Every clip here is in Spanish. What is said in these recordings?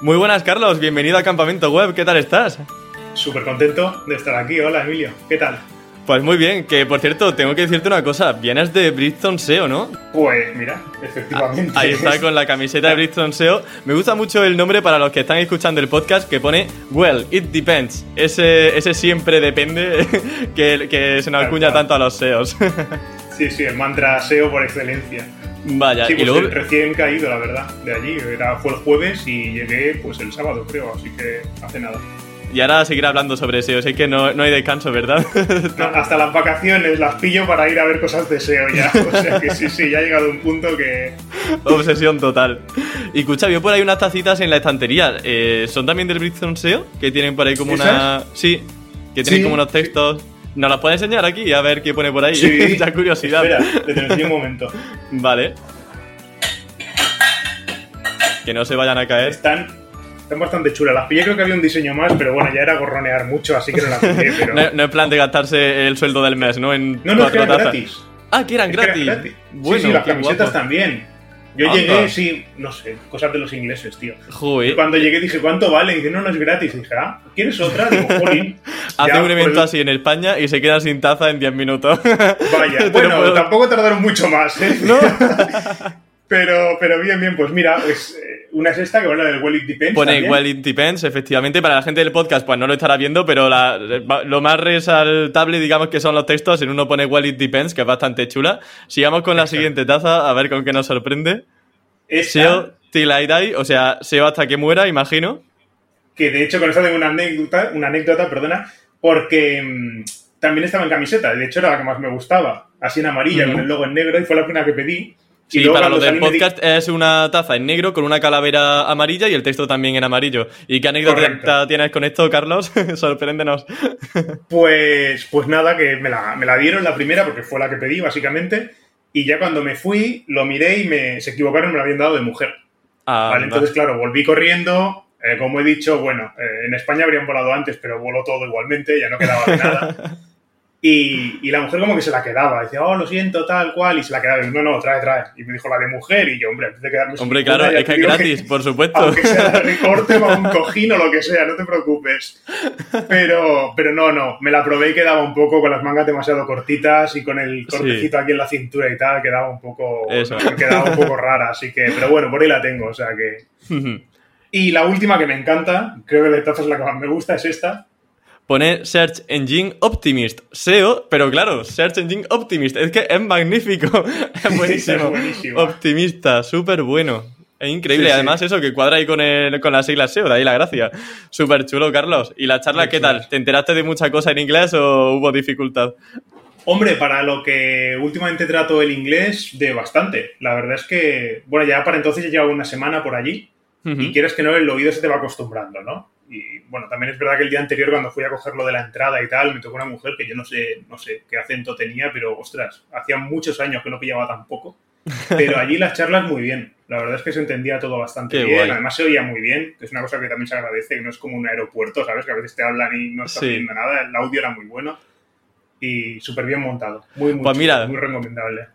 Muy buenas, Carlos. Bienvenido a Campamento Web. ¿Qué tal estás? Súper contento de estar aquí. Hola, Emilio. ¿Qué tal? Pues muy bien, que por cierto, tengo que decirte una cosa, vienes de Brixton SEO, ¿no? Pues mira, efectivamente. Ahí está con la camiseta de Brixton SEO. Me gusta mucho el nombre para los que están escuchando el podcast que pone Well, it depends. Ese, ese siempre depende que, que se nos acuña tanto a los SEOs. Sí, sí, el mantra SEO por excelencia. Vaya, Sí, y pues luego... recién caído, la verdad, de allí. Era, fue el jueves y llegué pues el sábado, creo, así que hace nada. Y ahora seguir hablando sobre SEO, sé que no, no hay descanso, ¿verdad? No, hasta las vacaciones las pillo para ir a ver cosas de SEO ya. O sea que sí, sí, ya ha llegado un punto que... Obsesión total. Y escucha, veo por ahí unas tacitas en la estantería. Eh, ¿Son también del Brixton SEO? Que tienen por ahí como una... Sí, que tienen Sí, como unos sí. ¿Nos las puedes enseñar aquí? A ver qué pone por ahí. Sí. ya curiosidad. Espera, te te un momento. Vale. Que no se vayan a caer. Están, están bastante chulas. Las pillé, creo que había un diseño más, pero bueno, ya era gorronear mucho, así que no las pillé. Pero... No, no es plan de gastarse el sueldo del mes, ¿no? En No, no, es que eran gratis. Ah, que eran Es que eran gratis. gratis. Bueno, sí, sí, las camisetas guapo. también. Yo Anda. llegué, sí, no sé, cosas de los ingleses, tío. Joder. Cuando llegué dije, ¿cuánto vale? Y dice, no, no es gratis. Y dije, ah, ¿quieres otra? Digo, jolín. Hace un evento así en España y se quedan sin taza en 10 minutos. Vaya, bueno, puedo- tampoco tardaron mucho más, ¿eh? ¿No? Pero, pero bien, bien, pues mira, eh, una es esta que va la del Well It Depends. Pone también. Well It Depends, efectivamente. Para la gente del podcast, pues no lo estará viendo, pero la- lo más resaltable, digamos, que son los textos. En uno pone Well It Depends, que es bastante chula. Sigamos con la Exacto. siguiente taza, a ver con qué nos sorprende. Esta, SEO Till I Die, o sea, SEO hasta que muera, imagino. que de hecho con esta tengo una anécdota, una anécdota, perdona, porque mm, también estaba en camiseta, de hecho era la que más me gustaba, así en amarilla, con el logo en negro, y fue la primera que pedí. Sí, y para cuando lo del podcast es una taza en negro con una calavera amarilla y el texto también en amarillo. ¿Y qué anécdota Correcto. tienes con esto, Carlos? Sorpréndenos. Pues, pues nada, que me la, me la dieron la primera porque fue la que pedí, básicamente. Y ya cuando me fui, lo miré y me, se equivocaron me la habían dado de mujer. Ah, Vale, entonces, claro, volví corriendo. eh, como he dicho, bueno, eh, en España habrían volado antes, pero voló todo igualmente, ya no quedaba de nada. Y, y la mujer como que se la quedaba, decía, oh, lo siento, tal cual, y se la quedaba, y no, no, trae, trae. Y me dijo la de mujer, y yo, hombre, antes de quedarme Hombre, claro, es que es gratis, por supuesto. Aunque sea de recorte o un cojín o lo que sea, no te preocupes. Pero, pero no, no, me la probé y quedaba un poco con las mangas demasiado cortitas y con el cortecito aquí en la cintura y tal, quedaba un poco, Eso. quedaba un poco rara, así que, pero bueno, por ahí la tengo, o sea que... Y la última que me encanta, creo que de todas es la que más me gusta, es esta. Pone Search Engine Optimist. SEO, pero claro, Search Engine Optimist. Es que es magnífico. Es buenísimo. Es buenísimo. Optimista, súper bueno. Es increíble. Sí, sí. Además, eso que cuadra ahí con, el, con las siglas SEO, de ahí la gracia. Súper chulo, Carlos. ¿Y la charla Muy qué tal? ¿Te enteraste de mucha cosa en inglés o hubo dificultad? Hombre, para lo que últimamente trato el inglés, de bastante. La verdad es que, bueno, ya para entonces ya llevo una semana por allí. Y quieres que no, el oído se te va acostumbrando, ¿no? Y bueno, también es verdad que el día anterior, cuando fui a cogerlo de la entrada y tal, me tocó una mujer que yo no sé, no sé qué acento tenía, pero ostras, hacía muchos años que no pillaba tampoco. Pero allí las charlas muy bien. La verdad es que se entendía todo bastante Qué bien. guay. Además se oía muy bien, que es una cosa que también se agradece, que no es como un aeropuerto, ¿sabes? Que a veces te hablan y no estás Sí. viendo nada. El audio era muy bueno y súper bien montado. Muy, muy, Pues mira. muy recomendable.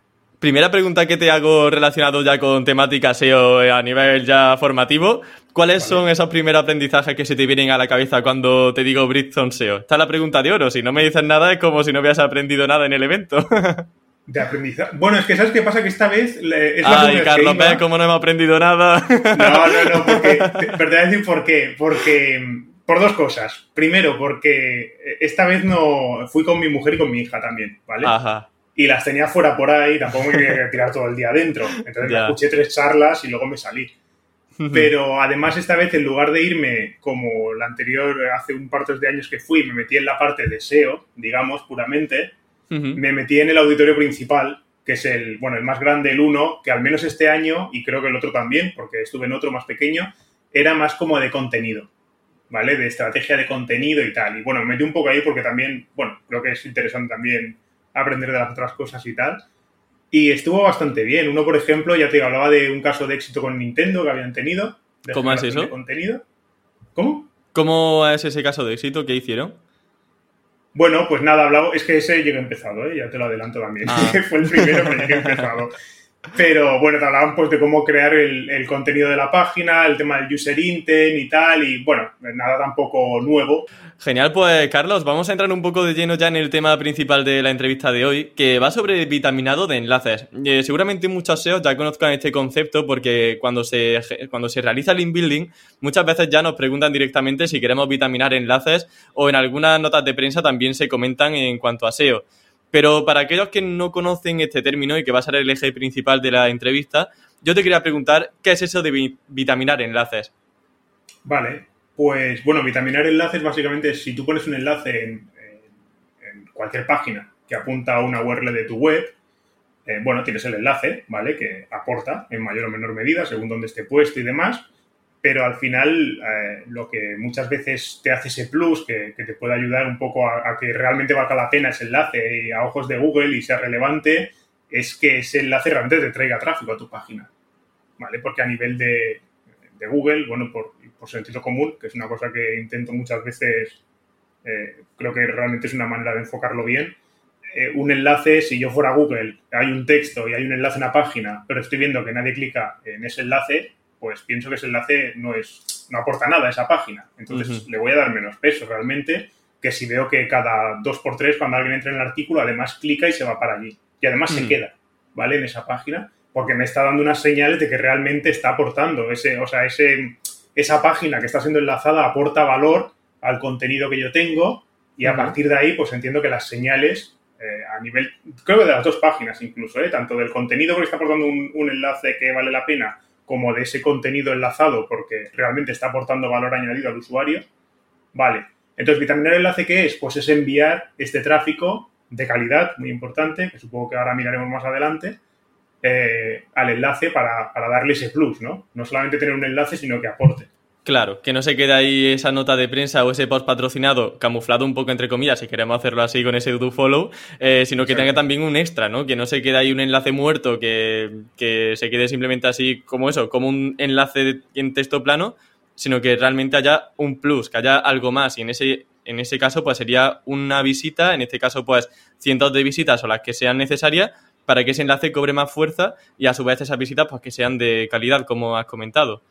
Primera pregunta que te hago relacionado ya con temática SEO a nivel ya formativo. ¿Cuáles son esos primeros aprendizajes que se te vienen a la cabeza cuando te digo Brixton SEO? Esta es la pregunta de oro. Si no me dices nada es como si no hubieras aprendido nada en el evento. De aprendizaje. Bueno, es que ¿sabes qué pasa? Que esta vez es la Ay, vez que Carlos, iba- cómo no hemos aprendido nada. No, no, no, porque, pero te voy a decir por qué. Porque, por dos cosas. Primero, porque esta vez no fui con mi mujer y con mi hija también, ¿vale? Ajá. Y las tenía fuera por ahí, tampoco me quería tirar todo el día adentro. Entonces Ya. me escuché tres charlas y luego me salí. Pero además esta vez, en lugar de irme como la anterior, hace un par de años que fui, me metí en la parte de SEO, digamos, puramente, Ujú. me metí en el auditorio principal que es el, bueno, el más grande, el uno, que al menos este año, y creo que el otro también, porque estuve en otro más pequeño, era más como de contenido, ¿vale? De estrategia de contenido y tal. Y bueno, me metí un poco ahí porque también, bueno, creo que es interesante también aprender de las otras cosas y tal. Y estuvo bastante bien. Uno, por ejemplo, ya te hablaba de un caso de éxito con Nintendo que habían tenido. ¿Cómo es eso? contenido. ¿Cómo? ¿Cómo es ese caso de éxito? ¿Qué hicieron? Bueno, pues nada, hablado. Es que ese llegué empezado, ¿eh? ya te lo adelanto también. Ah. Fue el primero que llegué empezado. Pero bueno, te hablaban pues de cómo crear el, contenido de la página, el tema del user intent y tal, y bueno, nada tampoco nuevo. Genial, pues Carlos, vamos a entrar un poco de lleno ya en el tema principal de la entrevista de hoy, que va sobre vitaminado de enlaces. Eh, seguramente muchos SEOs ya conozcan este concepto porque cuando se, cuando se realiza el inbuilding, muchas veces ya nos preguntan directamente si queremos vitaminar enlaces o en algunas notas de prensa también se comentan en cuanto a SEO. Pero para aquellos que no conocen este término y que va a ser el eje principal de la entrevista, yo te quería preguntar, ¿qué es eso de vitaminar enlaces? Vale, pues bueno, vitaminar enlaces básicamente es si tú pones un enlace en, cualquier página que apunta a una URL de tu web, eh, bueno, tienes el enlace, ¿vale? Que aporta en mayor o menor medida según dónde esté puesto y demás pero al final eh, lo que muchas veces te hace ese plus, que, te puede ayudar un poco a, que realmente valga la pena ese enlace a ojos de Google y sea relevante, es que ese enlace realmente te traiga tráfico a tu página, ¿vale? Porque a nivel de, Google, bueno, por, sentido común, que es una cosa que intento muchas veces, eh, creo que realmente es una manera de enfocarlo bien, eh, un enlace, si yo fuera Google, hay un texto y hay un enlace en la página, pero estoy viendo que nadie clica en ese enlace, pues pienso que ese enlace no es no aporta nada a esa página. Entonces le voy a dar menos peso realmente que si veo que cada dos por tres cuando alguien entra en el artículo además clica y se va para allí. Y además se queda, ¿vale? En esa página porque me está dando unas señales de que realmente está aportando. Ese, o sea, ese, esa página que está siendo enlazada aporta valor al contenido que yo tengo y a partir de ahí pues entiendo que las señales eh, a nivel, creo que de las dos páginas incluso, ¿eh? tanto del contenido que está aportando un enlace que vale la pena como de ese contenido enlazado porque realmente está aportando valor añadido al usuario. Vale. Entonces, vitaminar el enlace, ¿qué es? Pues es enviar este tráfico de calidad, muy importante, que supongo que ahora miraremos más adelante, eh, al enlace para, para, darle ese plus, ¿no? No solamente tener un enlace, sino que aporte. Claro, que no se quede ahí esa nota de prensa o ese post patrocinado camuflado un poco entre comillas, si queremos hacerlo así con ese do follow, eh, sino que tenga también un extra, ¿no? Que no se quede ahí un enlace muerto, que, se quede simplemente así como eso, como un enlace en texto plano, sino que realmente haya un plus, que haya algo más. Y en ese, en ese caso, pues sería una visita, en este caso, pues cientos de visitas o las que sean necesarias para que ese enlace cobre más fuerza y a su vez esas visitas, pues que sean de calidad, como has comentado.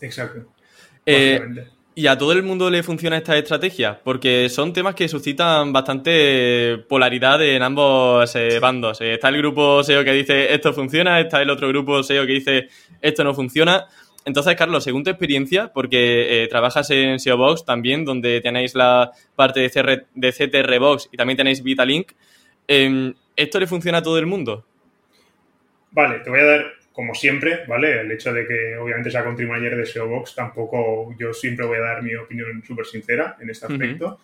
Exacto. Eh, y a todo el mundo le funciona esta estrategia, porque son temas que suscitan bastante polaridad en ambos eh, bandos. Eh, está el grupo SEO que dice esto funciona, está el otro grupo SEO que dice esto no funciona. Entonces, Carlos, según tu experiencia, porque trabajas en SEO Box también, donde tenéis la parte de, CR, de CTR Box y también tenéis Vitalink, em, ¿esto le funciona a todo el mundo? Vale, te voy a dar como siempre, ¿vale? El hecho de que obviamente sea country manager de SEO Box, tampoco yo siempre voy a dar mi opinión súper sincera en este aspecto.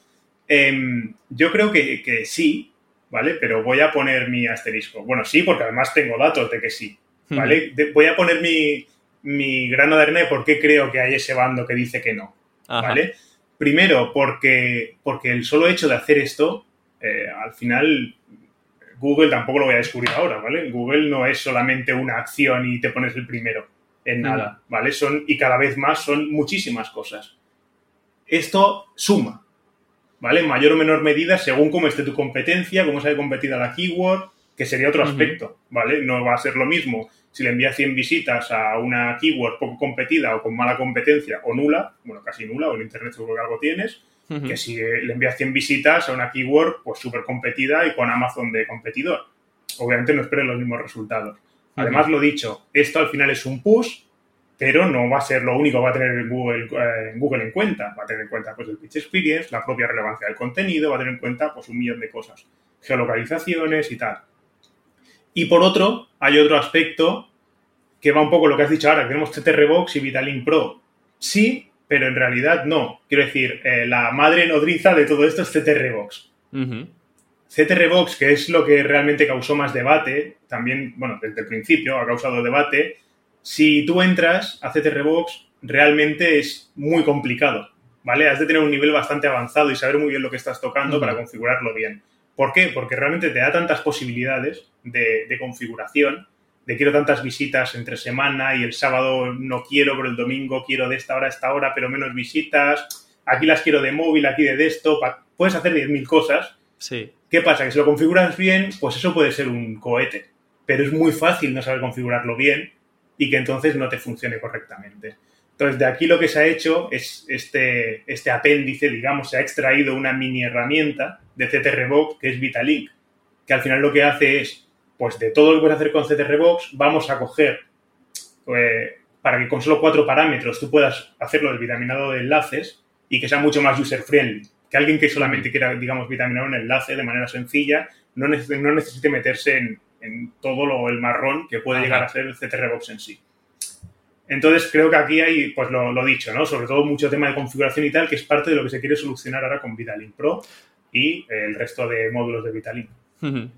Em, yo creo que, sí, ¿vale? Pero voy a poner mi asterisco. Bueno, sí, porque además tengo datos de que sí, ¿vale? voy a poner mi, mi, grano de arena de por qué creo que hay ese bando que dice que no, ¿vale? Primero, porque, porque el solo hecho de hacer esto, eh, al final Google tampoco lo voy a descubrir ahora, ¿vale? Google no es solamente una acción y te pones el primero en nada, ¿vale? Son, y cada vez más son muchísimas cosas. Esto suma, ¿vale? En mayor o menor medida, según cómo esté tu competencia, cómo se haya competido la keyword, que sería otro aspecto, ¿vale? No va a ser lo mismo si le envías 100 visitas a una keyword poco competida o con mala competencia o nula, bueno, casi nula, o en Internet seguro que algo tienes, que si le envías 100 visitas a una keyword pues súper competida y con Amazon de competidor. Obviamente no esperes los mismos resultados. Además, lo dicho, esto al final es un push, pero no va a ser lo único que va a tener Google, eh, Google en cuenta. Va a tener en cuenta pues, el pitch experience, la propia relevancia del contenido, va a tener en cuenta pues, un millón de cosas, geolocalizaciones y tal. Y por otro, hay otro aspecto que va un poco lo que has dicho ahora, tenemos TTR Box y Vitalink Pro. Sí, pero en realidad no. Quiero decir, eh, la madre nodriza de todo esto es CTR Box. CTR Box, que es lo que realmente causó más debate, también, bueno, desde el principio ha causado debate, si tú entras a CTR Box, realmente es muy complicado, ¿vale? Has de tener un nivel bastante avanzado y saber muy bien lo que estás tocando para configurarlo bien. ¿Por qué? Porque realmente te da tantas posibilidades de, de, configuración, de quiero tantas visitas entre semana y el sábado no quiero, pero el domingo quiero de esta hora a esta hora, pero menos visitas, aquí las quiero de móvil, aquí de desktop, puedes hacer 10.000 cosas. Sí. ¿Qué pasa? Que si lo configuras bien, pues eso puede ser un cohete, pero es muy fácil no saber configurarlo bien y que entonces no te funcione correctamente. Entonces, de aquí lo que se ha hecho es este, este apéndice, digamos, se ha extraído una mini herramienta de CTRBox que es Vitalink, que al final lo que hace es, pues de todo lo que puedes hacer con CTRBox, vamos a coger, eh, para que con solo cuatro parámetros tú puedas hacerlo del vitaminado de enlaces y que sea mucho más user-friendly. Que alguien que solamente quiera, digamos, vitaminar un enlace de manera sencilla, no, necesite, no necesite meterse en, en todo lo, el marrón que puede Ajá. llegar a ser el CTRBox en sí. Entonces creo que aquí hay, pues lo, lo, dicho, ¿no? Sobre todo mucho tema de configuración y tal, que es parte de lo que se quiere solucionar ahora con Vitalin Pro y el resto de módulos de Vitalin.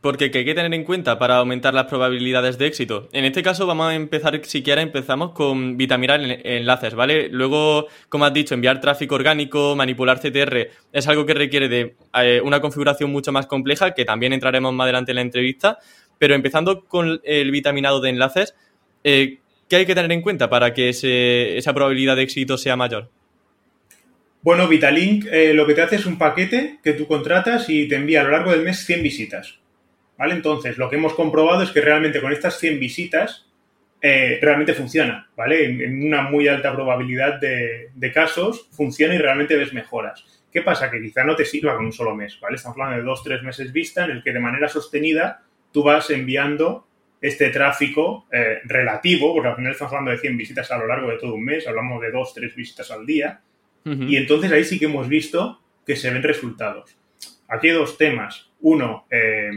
Porque ¿qué hay que tener en cuenta para aumentar las probabilidades de éxito? En este caso vamos a empezar, si quieres, empezamos con vitaminar enlaces, ¿vale? Luego, como has dicho, enviar tráfico orgánico, manipular CTR, es algo que requiere de eh, una configuración mucho más compleja, que también entraremos más adelante en la entrevista, pero empezando con el vitaminado de enlaces, eh, ¿qué hay que tener en cuenta para que ese, esa probabilidad de éxito sea mayor? Bueno, Vitalink eh, lo que te hace es un paquete que tú contratas y te envía a lo largo del mes 100 visitas. ¿Vale? Entonces, lo que hemos comprobado es que realmente con estas 100 visitas eh, realmente funciona, ¿vale? En, una muy alta probabilidad de, de, casos funciona y realmente ves mejoras. ¿Qué pasa? Que quizá no te sirva con un solo mes, ¿vale? Estamos hablando de dos, tres meses vista en el que de manera sostenida tú vas enviando este tráfico eh, relativo, porque al final estamos hablando de 100 visitas a lo largo de todo un mes, hablamos de dos, tres visitas al día, uh -huh. y entonces ahí sí que hemos visto que se ven resultados. Aquí hay dos temas. Uno, eh,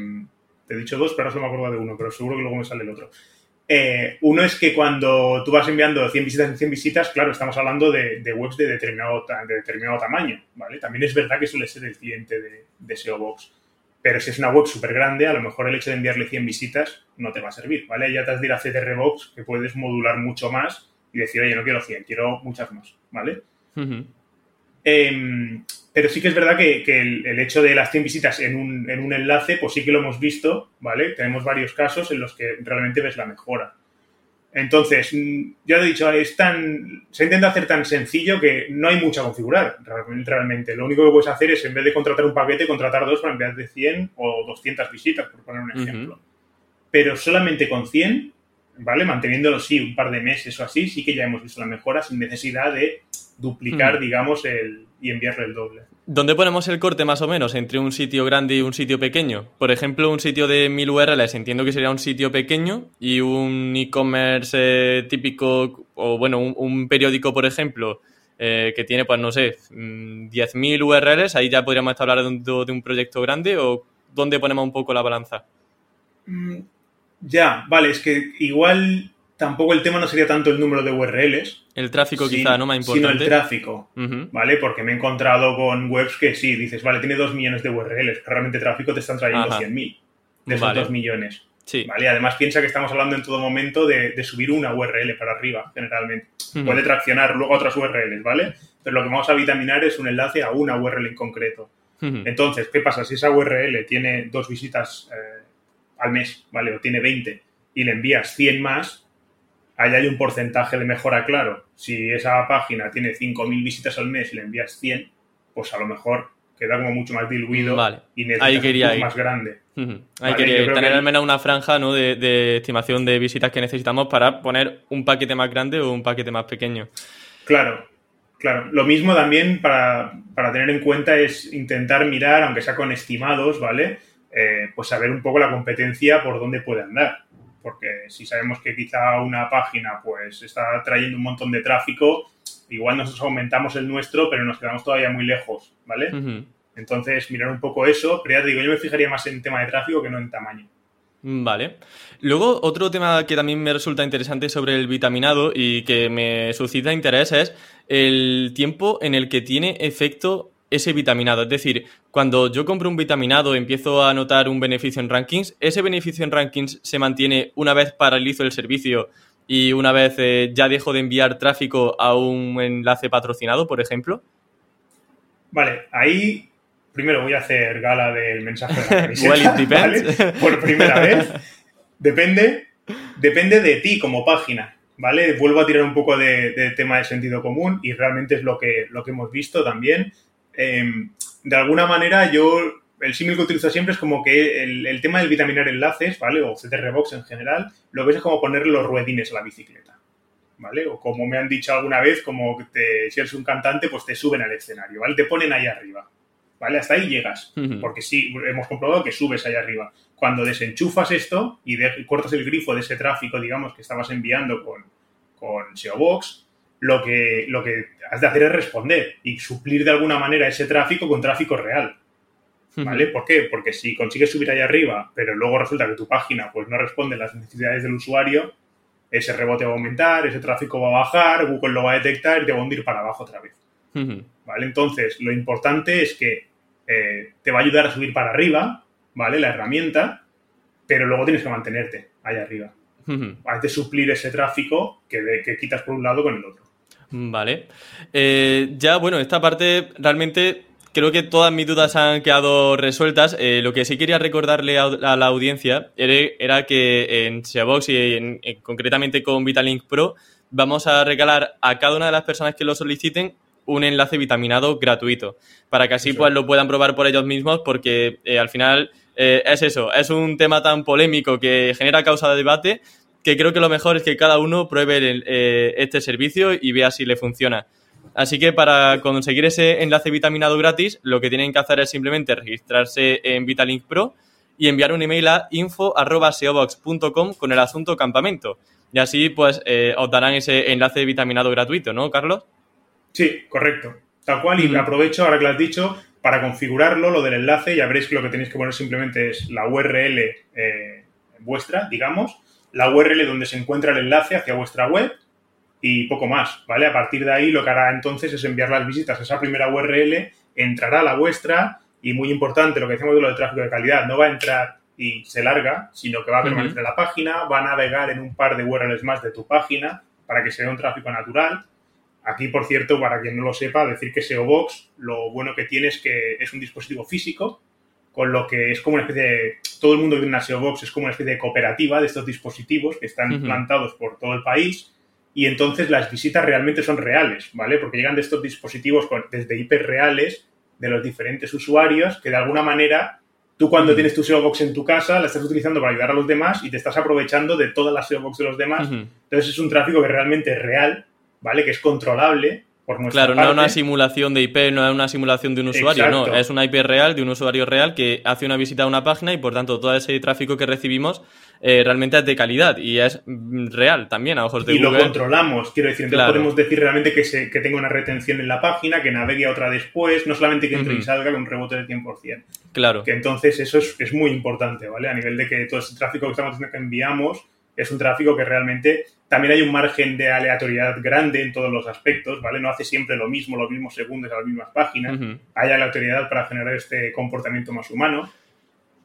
te he dicho dos, pero ahora solo me acuerdo de uno, pero seguro que luego me sale el otro. Eh, uno es que cuando tú vas enviando 100 visitas en 100 visitas, claro, estamos hablando de, de webs de determinado, de determinado, tamaño, ¿vale? También es verdad que suele ser el cliente de, de SEO Box. Pero si es una web súper grande, a lo mejor el hecho de enviarle 100 visitas no te va a servir, ¿vale? Ya te has de ir a CTR Box, que puedes modular mucho más y decir, oye, no quiero 100, quiero muchas más, ¿vale? Uh -huh. Eh, pero sí que es verdad que, que el, el, hecho de las 100 visitas en un, en un, enlace, pues sí que lo hemos visto, ¿vale? Tenemos varios casos en los que realmente ves la mejora. Entonces, ya lo he dicho, es tan, se intenta hacer tan sencillo que no hay mucho a configurar realmente. Lo único que puedes hacer es, en vez de contratar un paquete, contratar dos para enviar de 100 o 200 visitas, por poner un ejemplo. Uh -huh. Pero solamente con 100, ¿vale? Manteniéndolo, sí, un par de meses o así, sí que ya hemos visto la mejora sin necesidad de duplicar, -huh. digamos, el, y enviarle el doble. ¿Dónde ponemos el corte más o menos entre un sitio grande y un sitio pequeño? Por ejemplo, un sitio de 1000 URLs entiendo que sería un sitio pequeño y un e-commerce eh, típico o bueno, un, un periódico, por ejemplo, eh, que tiene, pues no sé, 10.000 mm, URLs, ahí ya podríamos estar hablando de un, de un, proyecto grande o dónde ponemos un poco la balanza. Mm, ya, vale, es que igual tampoco el tema no sería tanto el número de URLs. El tráfico quizá, ¿no? Más importante. Sino el tráfico, uh -huh. ¿vale? Porque me he encontrado con webs que sí, dices, vale, tiene 2 millones de URLs, que realmente tráfico te están trayendo 100.000 de esos vale. 2 millones. Sí. ¿Vale? Además, piensa que estamos hablando en todo momento de, de subir una URL para arriba, generalmente. Uh -huh. Puede traccionar luego otras URLs, ¿vale? Pero lo que vamos a vitaminar es un enlace a una URL en concreto. Uh -huh. Entonces, ¿qué pasa? Si esa URL tiene dos visitas eh, al mes, ¿vale? O tiene 20 y le envías 100 más, ahí hay un porcentaje de mejora claro. Si esa página tiene 5.000 visitas al mes y le envías 100, pues a lo mejor queda como mucho más diluido vale. y necesitas más grande. Uh -huh. Hay vale, que tener al menos una franja ¿no? de, de, estimación de visitas que necesitamos para poner un paquete más grande o un paquete más pequeño. Claro, claro. Lo mismo también para, para tener en cuenta es intentar mirar, aunque sea con estimados, ¿vale? Eh, pues saber un poco la competencia por dónde puede andar porque si sabemos que quizá una página pues está trayendo un montón de tráfico, igual nosotros aumentamos el nuestro, pero nos quedamos todavía muy lejos, ¿vale? Uh -huh. Entonces, mirar un poco eso, pero ya te digo, yo me fijaría más en tema de tráfico que no en tamaño. Vale. Luego, otro tema que también me resulta interesante sobre el vitaminado y que me suscita interés es el tiempo en el que tiene efecto ese vitaminado. Es decir, cuando yo compro un vitaminado, empiezo a notar un beneficio en rankings, ¿ese beneficio en rankings se mantiene una vez paralizo el servicio y una vez eh, ya dejo de enviar tráfico a un enlace patrocinado, por ejemplo? Vale, ahí primero voy a hacer gala del mensaje de la camiseta, Por primera vez. Depende, depende de ti como página, ¿vale? Vuelvo a tirar un poco de, tema de sentido común y realmente es lo que, lo que hemos visto también. Em, de alguna manera yo, el símil que utilizo siempre es como que el, tema del vitaminar enlaces, ¿vale? O CTR Box en general, lo ves como ponerle los ruedines a la bicicleta. ¿Vale? O como me han dicho alguna vez, como que si eres un cantante, pues te suben al escenario, ¿vale? Te ponen ahí arriba. ¿vale? Hasta ahí llegas, porque sí, hemos comprobado que subes ahí arriba. Cuando desenchufas esto y cortas el grifo de ese tráfico, digamos, que estabas enviando con, con SEO Box, lo que, lo que has de hacer es responder y suplir de alguna manera ese tráfico con tráfico real. ¿Vale? ¿Por qué? Porque si consigues subir ahí arriba, pero luego resulta que tu página pues, no responde a las necesidades del usuario, ese rebote va a aumentar, ese tráfico va a bajar, Google lo va a detectar y te va a hundir para abajo otra vez. ¿Vale? Entonces, lo importante es que eh, te va a ayudar a subir para arriba, ¿vale? La herramienta, pero luego tienes que mantenerte ahí arriba. Hay que suplir ese tráfico que, que quitas por un lado con el otro. Vale. Eh, ya, bueno, esta parte realmente creo que todas mis dudas han quedado resueltas. Eh, lo que sí quería recordarle a, la audiencia era, que en SEObox y concretamente con Vitalink Pro vamos a regalar a cada una de las personas que lo soliciten un enlace vitaminado gratuito, para que así pues lo puedan probar por ellos mismos, porque eh, al final eh, es eso, es un tema tan polémico que genera causa de debate, que creo que lo mejor es que cada uno pruebe eh, este servicio y vea si le funciona. Así que para conseguir ese enlace vitaminado gratis, lo que tienen que hacer es simplemente registrarse en Vitalink Pro y enviar un email a info.seobox.com con el asunto campamento. Y así pues os darán ese enlace vitaminado gratuito, ¿no, Carlos? Sí, correcto. Tal cual, y aprovecho, ahora que lo has dicho, para configurarlo, lo del enlace, ya veréis que lo que tenéis que poner simplemente es la URL eh, vuestra, digamos, la URL donde se encuentra el enlace hacia vuestra web y poco más, ¿vale? A partir de ahí lo que hará entonces es enviar las visitas. A esa primera URL, entrará a la vuestra y muy importante lo que decimos de lo de tráfico de calidad, no va a entrar y se larga, sino que va a permanecer en la página, va a navegar en un par de URLs más de tu página para que sea un tráfico natural. Aquí, por cierto, para quien no lo sepa, decir que SEO Box lo bueno que tiene es que es un dispositivo físico, con lo que es como una especie de... Todo el mundo que tiene una SEO Box es como una especie de cooperativa de estos dispositivos que están implantados por todo el país y entonces las visitas realmente son reales, ¿vale? Porque llegan de estos dispositivos desde IP reales de los diferentes usuarios que de alguna manera tú cuando tienes tu SEO Box en tu casa la estás utilizando para ayudar a los demás y te estás aprovechando de toda la SEO Box de los demás. Entonces es un tráfico que realmente es real ¿vale? Que es controlable por nuestra Claro, no es una simulación de IP, no es una simulación de un usuario, no, es una IP real de un usuario real que hace una visita a una página y por tanto todo ese tráfico que recibimos eh, realmente es de calidad y es mm, real también a ojos de y Google. Y lo controlamos, quiero decir, entonces podemos decir realmente que, se, que tenga una retención en la página, que navegue a otra después, no solamente que entre y salga con un rebote del 100%. Claro. Que entonces eso es, es muy importante, ¿vale? A nivel de que todo ese tráfico que estamos que enviamos es un tráfico que realmente también hay un margen de aleatoriedad grande en todos los aspectos, ¿vale? No hace siempre lo mismo, los mismos segundos a las mismas páginas. Hay aleatoriedad para generar este comportamiento más humano.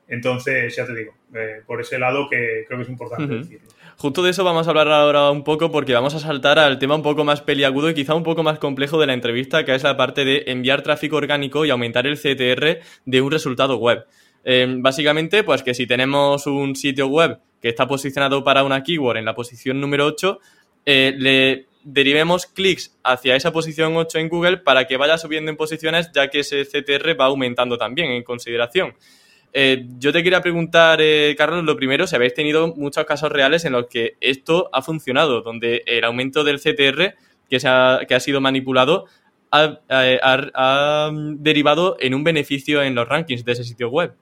Entonces, ya te digo, eh, por ese lado que creo que es importante decirlo. Justo de eso vamos a hablar ahora un poco porque vamos a saltar al tema un poco más peliagudo y quizá un poco más complejo de la entrevista, que es la parte de enviar tráfico orgánico y aumentar el CTR de un resultado web. Eh, básicamente, pues que si tenemos un sitio web que está posicionado para una keyword en la posición número 8, eh, le derivemos clics hacia esa posición 8 en Google para que vaya subiendo en posiciones, ya que ese CTR va aumentando también en consideración. Eh, yo te quería preguntar, eh, Carlos, lo primero, si habéis tenido muchos casos reales en los que esto ha funcionado, donde el aumento del CTR que, se ha, que ha sido manipulado ha derivado en un beneficio en los rankings de ese sitio web.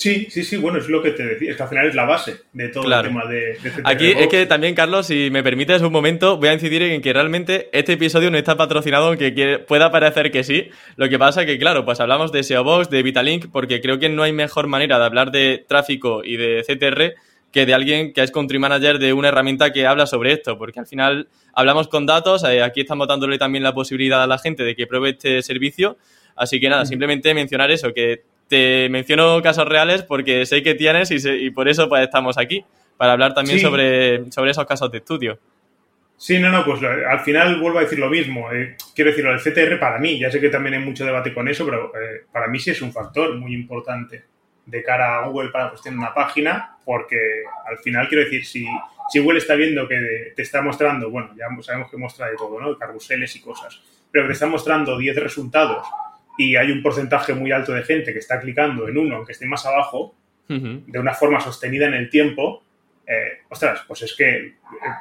Sí, sí, sí, bueno, es lo que te decía, es que al final es la base de todo el tema de, de Aquí es que también, Carlos, si me permites un momento, voy a incidir en que realmente este episodio no está patrocinado, aunque pueda parecer que sí. Lo que pasa que, claro, pues hablamos de SEO Box, de Vitalink, porque creo que no hay mejor manera de hablar de tráfico y de CTR que de alguien que es country manager de una herramienta que habla sobre esto, porque al final hablamos con datos, eh, aquí estamos dándole también la posibilidad a la gente de que pruebe este servicio, así que nada, simplemente mencionar eso, que te menciono casos reales porque sé que tienes y, por eso pues estamos aquí, para hablar también sobre, sobre esos casos de estudio. Sí, no, no, pues al final vuelvo a decir lo mismo. Eh, quiero decirlo, el CTR para mí, ya sé que también hay mucho debate con eso, pero eh, para mí sí es un factor muy importante de cara a Google para cuestión de una página, porque al final quiero decir, si, si Google está viendo que te está mostrando, bueno, ya sabemos que muestra de todo, ¿no? Carruseles y cosas, pero que te está mostrando 10 resultados y hay un porcentaje muy alto de gente que está clicando en uno, aunque esté más abajo, de una forma sostenida en el tiempo, eh, ostras, pues es que eh,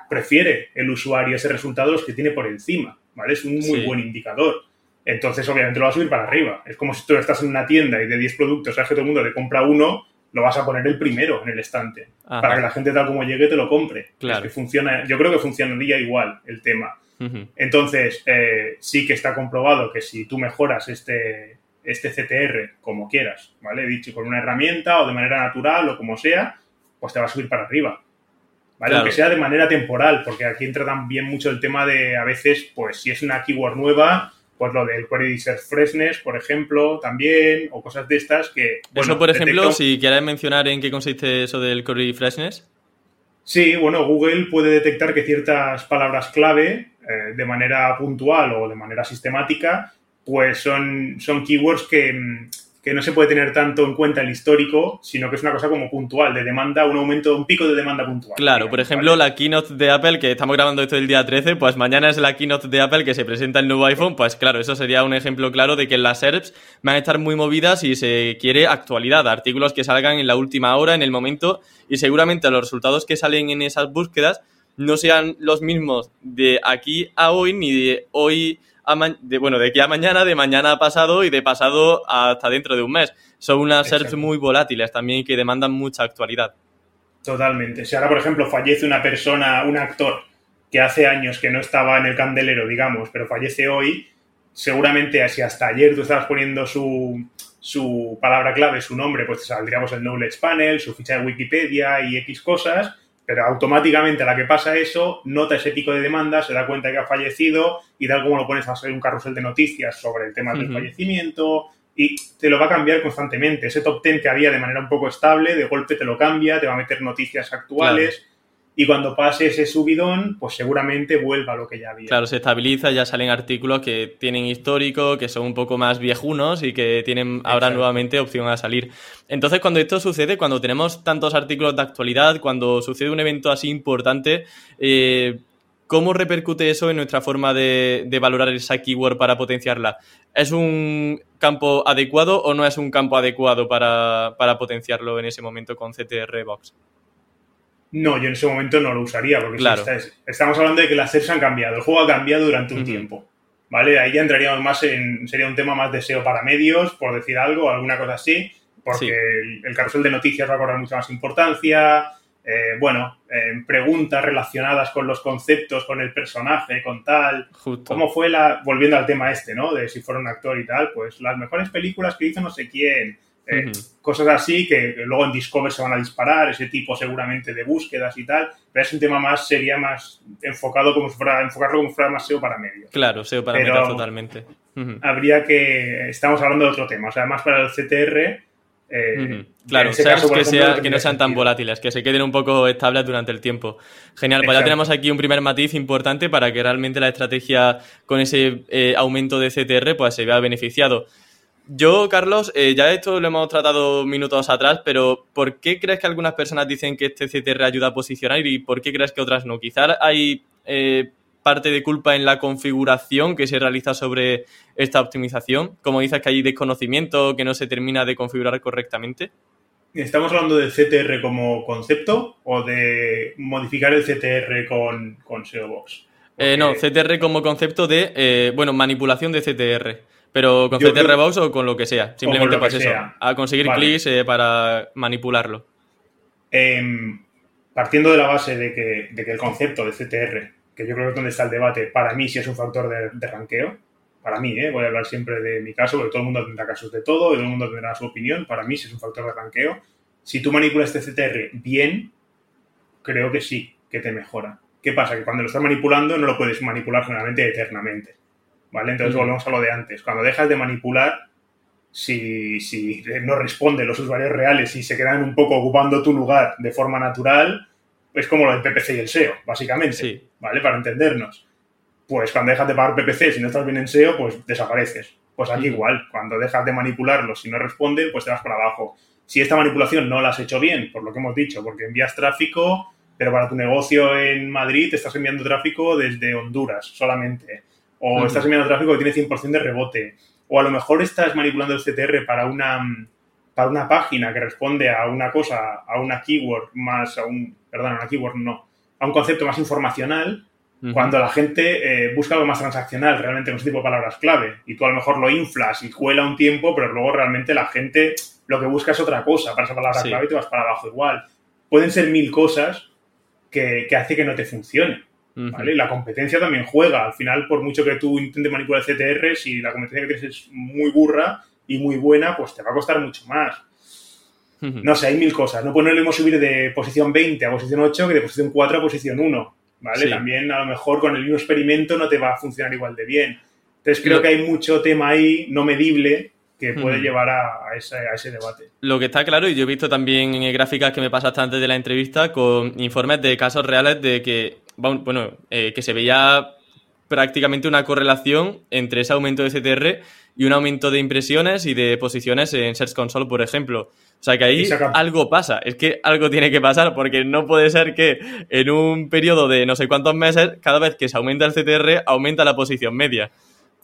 prefiere el usuario ese resultado los que tiene por encima, ¿vale? Es un muy buen indicador. Entonces, obviamente, lo va a subir para arriba. Es como si tú estás en una tienda y de 10 productos, sabes que todo el mundo le compra uno, lo vas a poner el primero en el estante, para que la gente tal como llegue te lo compre. Claro. que funciona, yo creo que funcionaría igual el tema. Entonces, eh, sí que está comprobado que si tú mejoras este, este CTR como quieras, ¿vale? Dicho con una herramienta o de manera natural o como sea, pues te va a subir para arriba. ¿Vale? Aunque sea de manera temporal, porque aquí entra también mucho el tema de a veces, pues si es una keyword nueva, pues lo del query search freshness, por ejemplo, también, o cosas de estas que... Bueno, eso, por ejemplo, si quieres mencionar en qué consiste eso del query freshness. Sí, bueno, Google puede detectar que ciertas palabras clave, eh, de manera puntual o de manera sistemática, pues son, son keywords que, mm, que no se puede tener tanto en cuenta el histórico, sino que es una cosa como puntual, de demanda, un aumento, un pico de demanda puntual. Claro, por ejemplo, la keynote de Apple, que estamos grabando esto el día 13, pues mañana es la keynote de Apple que se presenta el nuevo iPhone, pues claro, eso sería un ejemplo claro de que las SERPs van a estar muy movidas y se quiere actualidad, artículos que salgan en la última hora, en el momento, y seguramente los resultados que salen en esas búsquedas no sean los mismos de aquí a hoy, ni de hoy de, bueno, de aquí a mañana, de mañana a pasado y de pasado hasta dentro de un mes. Son unas SERPs muy volátiles también que demandan mucha actualidad. Totalmente. Si ahora, por ejemplo, fallece una persona, un actor que hace años que no estaba en el candelero, digamos, pero fallece hoy, seguramente si hasta ayer tú estabas poniendo su, su palabra clave, su nombre, pues te saldríamos el Knowledge Panel, su ficha de Wikipedia y X cosas, pero automáticamente a la que pasa eso, nota ese pico de demanda, se da cuenta que ha fallecido y tal como lo pones a hacer un carrusel de noticias sobre el tema del fallecimiento y te lo va a cambiar constantemente. Ese top 10 que había de manera un poco estable, de golpe te lo cambia, te va a meter noticias actuales y cuando pase ese subidón, pues seguramente vuelva a lo que ya había. Claro, se estabiliza, ya salen artículos que tienen histórico, que son un poco más viejunos y que tienen ahora nuevamente opción a salir. Entonces, cuando esto sucede, cuando tenemos tantos artículos de actualidad, cuando sucede un evento así importante, eh, ¿cómo repercute eso en nuestra forma de, valorar esa keyword para potenciarla? ¿Es un campo adecuado o no es un campo adecuado para, para potenciarlo en ese momento con CTR Box? No, yo en ese momento no lo usaría, porque estamos hablando de que las sets han cambiado, el juego ha cambiado durante un tiempo. ¿Vale? Ahí ya entraríamos más en. Sería un tema más de SEO para medios, por decir algo, alguna cosa así, porque el, carrusel de noticias va a cobrar mucha más importancia. Eh, bueno, preguntas relacionadas con los conceptos, con el personaje, con tal. ¿Cómo fue la. Volviendo al tema este, ¿no? De si fuera un actor y tal, pues las mejores películas que hizo no sé quién eh, cosas así que luego en Discover se van a disparar, ese tipo seguramente de búsquedas y tal, pero es un tema más, sería más enfocado como si fuera, enfocarlo como si fuera más SEO para medios. Claro, SEO para medios totalmente. Habría que, estamos hablando de otro tema, o sea, más para el CTR, eh, Claro, que, que no sean tan volátiles, que se queden un poco estables durante el tiempo. Genial, pues ya tenemos aquí un primer matiz importante para que realmente la estrategia con ese eh, aumento de CTR pues se vea beneficiado. Yo, Carlos, eh, ya esto lo hemos tratado minutos atrás, pero ¿por qué crees que algunas personas dicen que este CTR ayuda a posicionar y por qué crees que otras no? Quizás hay eh, parte de culpa en la configuración que se realiza sobre esta optimización. Como dices que hay desconocimiento, que no se termina de configurar correctamente. ¿Estamos hablando del CTR como concepto o de modificar el CTR con, con SEO Box? Eh, no, CTR como concepto de, bueno, manipulación de CTR. Pero con CTR Box o con lo que sea. Simplemente para eso. A conseguir clics eh, para manipularlo. Em, partiendo de la base de que, el concepto de CTR, que yo creo que es donde está el debate, para mí sí es un factor de, de ranqueo. Para mí, eh, voy a hablar siempre de mi caso, porque todo el mundo tendrá casos de todo y todo el mundo tendrá su opinión. Para mí sí es un factor de ranqueo. Si tú manipulas este CTR bien, creo que sí, que te mejora. ¿Qué pasa? Que cuando lo estás manipulando no lo puedes manipular generalmente eternamente. ¿Vale? Entonces volvemos a lo de antes. Cuando dejas de manipular, si, si no responden los usuarios reales y se quedan un poco ocupando tu lugar de forma natural, es como lo del PPC y el SEO, básicamente. ¿Vale? Para entendernos. Pues cuando dejas de pagar PPC, si no estás bien en SEO, pues desapareces. Pues aquí igual, cuando dejas de manipularlos y no responden, pues te vas para abajo. Si esta manipulación no la has hecho bien, por lo que hemos dicho, porque envías tráfico, pero para tu negocio en Madrid te estás enviando tráfico desde Honduras solamente, o estás enviando tráfico que tiene 100% de rebote, o a lo mejor estás manipulando el CTR para una, para una página que responde a una cosa, a una keyword más, a un, perdón, a una keyword no, a un concepto más informacional, cuando la gente eh, busca algo más transaccional, realmente con ese tipo de palabras clave, y tú a lo mejor lo inflas y cuela un tiempo, pero luego realmente la gente lo que busca es otra cosa. Para esa palabra clave y te vas para abajo igual. Pueden ser mil cosas que, que hace que no te funcione. ¿Vale? La competencia también juega. Al final, por mucho que tú intentes manipular el CTR, si la competencia que tienes es muy burra y muy buena, pues te va a costar mucho más. No sé, hay mil cosas. No podemos subir de posición 20 a posición 8 que de posición 4 a posición 1. ¿Vale? También a lo mejor con el mismo experimento no te va a funcionar igual de bien. Entonces creo que hay mucho tema ahí no medible que puede llevar a, ese, debate. Lo que está claro, y yo he visto también en gráficas que me pasaste antes de la entrevista, con informes de casos reales de que, bueno, eh, que se veía prácticamente una correlación entre ese aumento de CTR y un aumento de impresiones y de posiciones en Search Console, por ejemplo. O sea que ahí algo pasa, es que algo tiene que pasar, porque no puede ser que en un periodo de no sé cuántos meses, cada vez que se aumenta el CTR, aumenta la posición media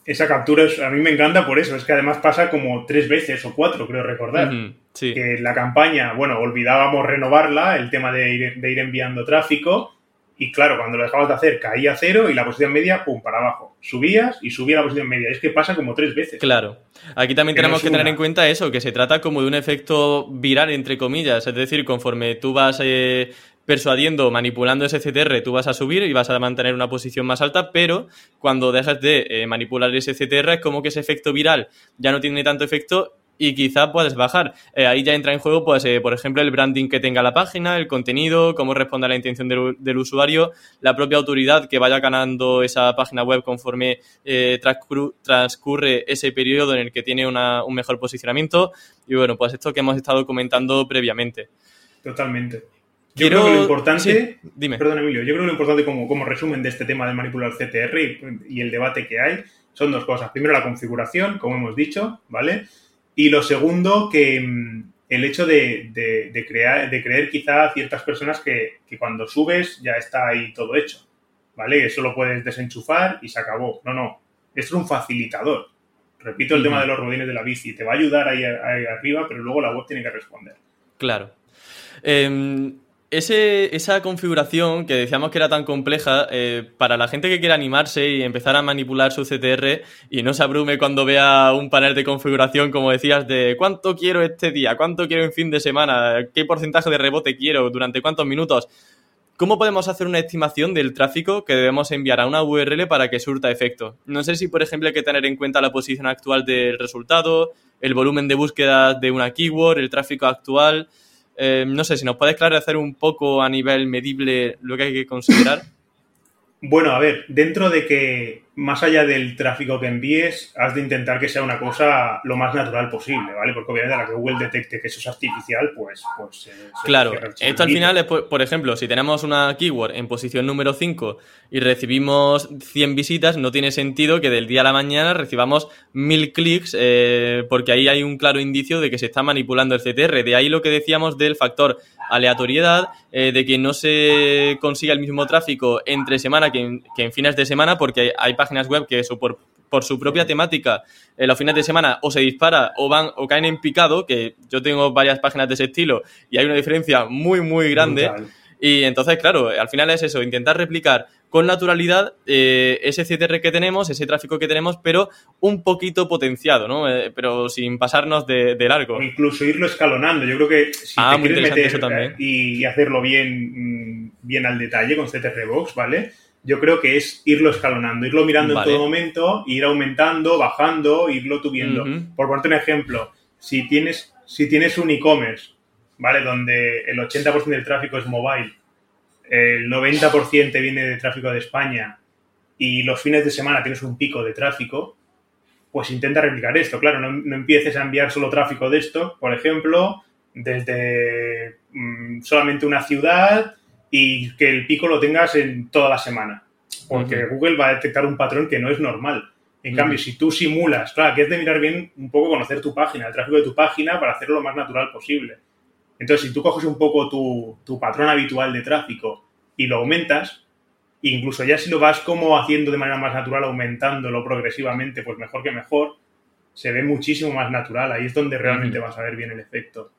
esa captura a mí me encanta por eso, es que además pasa como tres veces o cuatro, creo recordar. Que la campaña, bueno, olvidábamos renovarla, el tema de ir, de ir, enviando tráfico, y claro, cuando lo dejabas de hacer caía cero y la posición media, pum, para abajo. Subías y subía la posición media. Es que pasa como tres veces. Claro. Aquí también tenemos que tener en cuenta eso, que se trata como de un efecto viral, entre comillas. Es decir, conforme tú vas eh, persuadiendo, manipulando ese CTR, tú vas a subir y vas a mantener una posición más alta, pero cuando dejas de eh, manipular ese CTR es como que ese efecto viral ya no tiene tanto efecto y quizá puedes bajar. Eh, ahí ya entra en juego, pues, eh, por ejemplo, el branding que tenga la página, el contenido, cómo responde a la intención del, usuario, la propia autoridad que vaya ganando esa página web conforme transcurre ese periodo en el que tiene un mejor posicionamiento. Y bueno, pues esto que hemos estado comentando previamente. Totalmente. Yo creo que lo importante, dime. perdón Emilio, yo creo que lo importante como, como resumen de este tema de manipular CTR y, el debate que hay son dos cosas. Primero, la configuración, como hemos dicho, ¿vale? Y lo segundo, que mm, el hecho de, de, crear, de creer quizá a ciertas personas que, que, cuando subes ya está ahí todo hecho, ¿vale? Eso lo puedes desenchufar y se acabó. No, no. Esto es un facilitador. Repito el tema de los rodines de la bici. Te va a ayudar ahí, ahí, arriba, pero luego la web tiene que responder. Claro. Eh, esa configuración que decíamos que era tan compleja, eh, para la gente que quiera animarse y empezar a manipular su CTR y no se abrume cuando vea un panel de configuración, como decías, de cuánto quiero este día, cuánto quiero en fin de semana, qué porcentaje de rebote quiero, durante cuántos minutos. ¿Cómo podemos hacer una estimación del tráfico que debemos enviar a una URL para que surta efecto? No sé si, por ejemplo, hay que tener en cuenta la posición actual del resultado, el volumen de búsqueda de una keyword, el tráfico actual. Eh, no sé, si nos puedes hacer un poco a nivel medible lo que hay que considerar. Bueno, a ver, dentro de que más allá del tráfico que envíes, has de intentar que sea una cosa lo más natural posible, ¿vale? Porque obviamente a la que Google detecte que eso es artificial, pues... pues claro, esto al final es, por ejemplo, si tenemos una keyword en posición número 5 y recibimos 100 visitas, no tiene sentido que del día a la mañana recibamos 1000 clics, eh, porque ahí hay un claro indicio de que se está manipulando el CTR. De ahí lo que decíamos del factor aleatoriedad, eh, de que no se consiga el mismo tráfico entre semana que en, que en fines de semana, porque hay páginas web que eso por, por su propia temática en los fines de semana o se dispara o van o caen en picado, que yo tengo varias páginas de ese estilo y hay una diferencia muy, muy grande. Y entonces, claro, al final es eso, intentar replicar con naturalidad eh, ese CTR que tenemos, ese tráfico que tenemos, pero un poquito potenciado, ¿no? Eh, pero sin pasarnos de, largo. O incluso irlo escalonando. Yo creo que si ah, te quieres meter también. Y, hacerlo bien, mm, bien al detalle con CTR Box, ¿vale? Yo creo que es irlo escalonando, irlo mirando en todo momento, ir aumentando, bajando, irlo tuviendo. Por ponerte un ejemplo, si tienes, si tienes un e-commerce, ¿vale? Donde el 80% del tráfico es mobile el 90% te viene de tráfico de España y los fines de semana tienes un pico de tráfico, pues intenta replicar esto. Claro, no, no empieces a enviar solo tráfico de esto, por ejemplo, desde mm, solamente una ciudad y que el pico lo tengas en toda la semana. Porque Google va a detectar un patrón que no es normal. En cambio, si tú simulas, claro, que es de mirar bien un poco conocer tu página, el tráfico de tu página para hacerlo lo más natural posible. Entonces, si tú coges un poco tu, tu patrón habitual de tráfico y lo aumentas, incluso ya si lo vas como haciendo de manera más natural, aumentándolo progresivamente, pues mejor que mejor, se ve muchísimo más natural. Ahí es donde realmente vas a ver bien el efecto.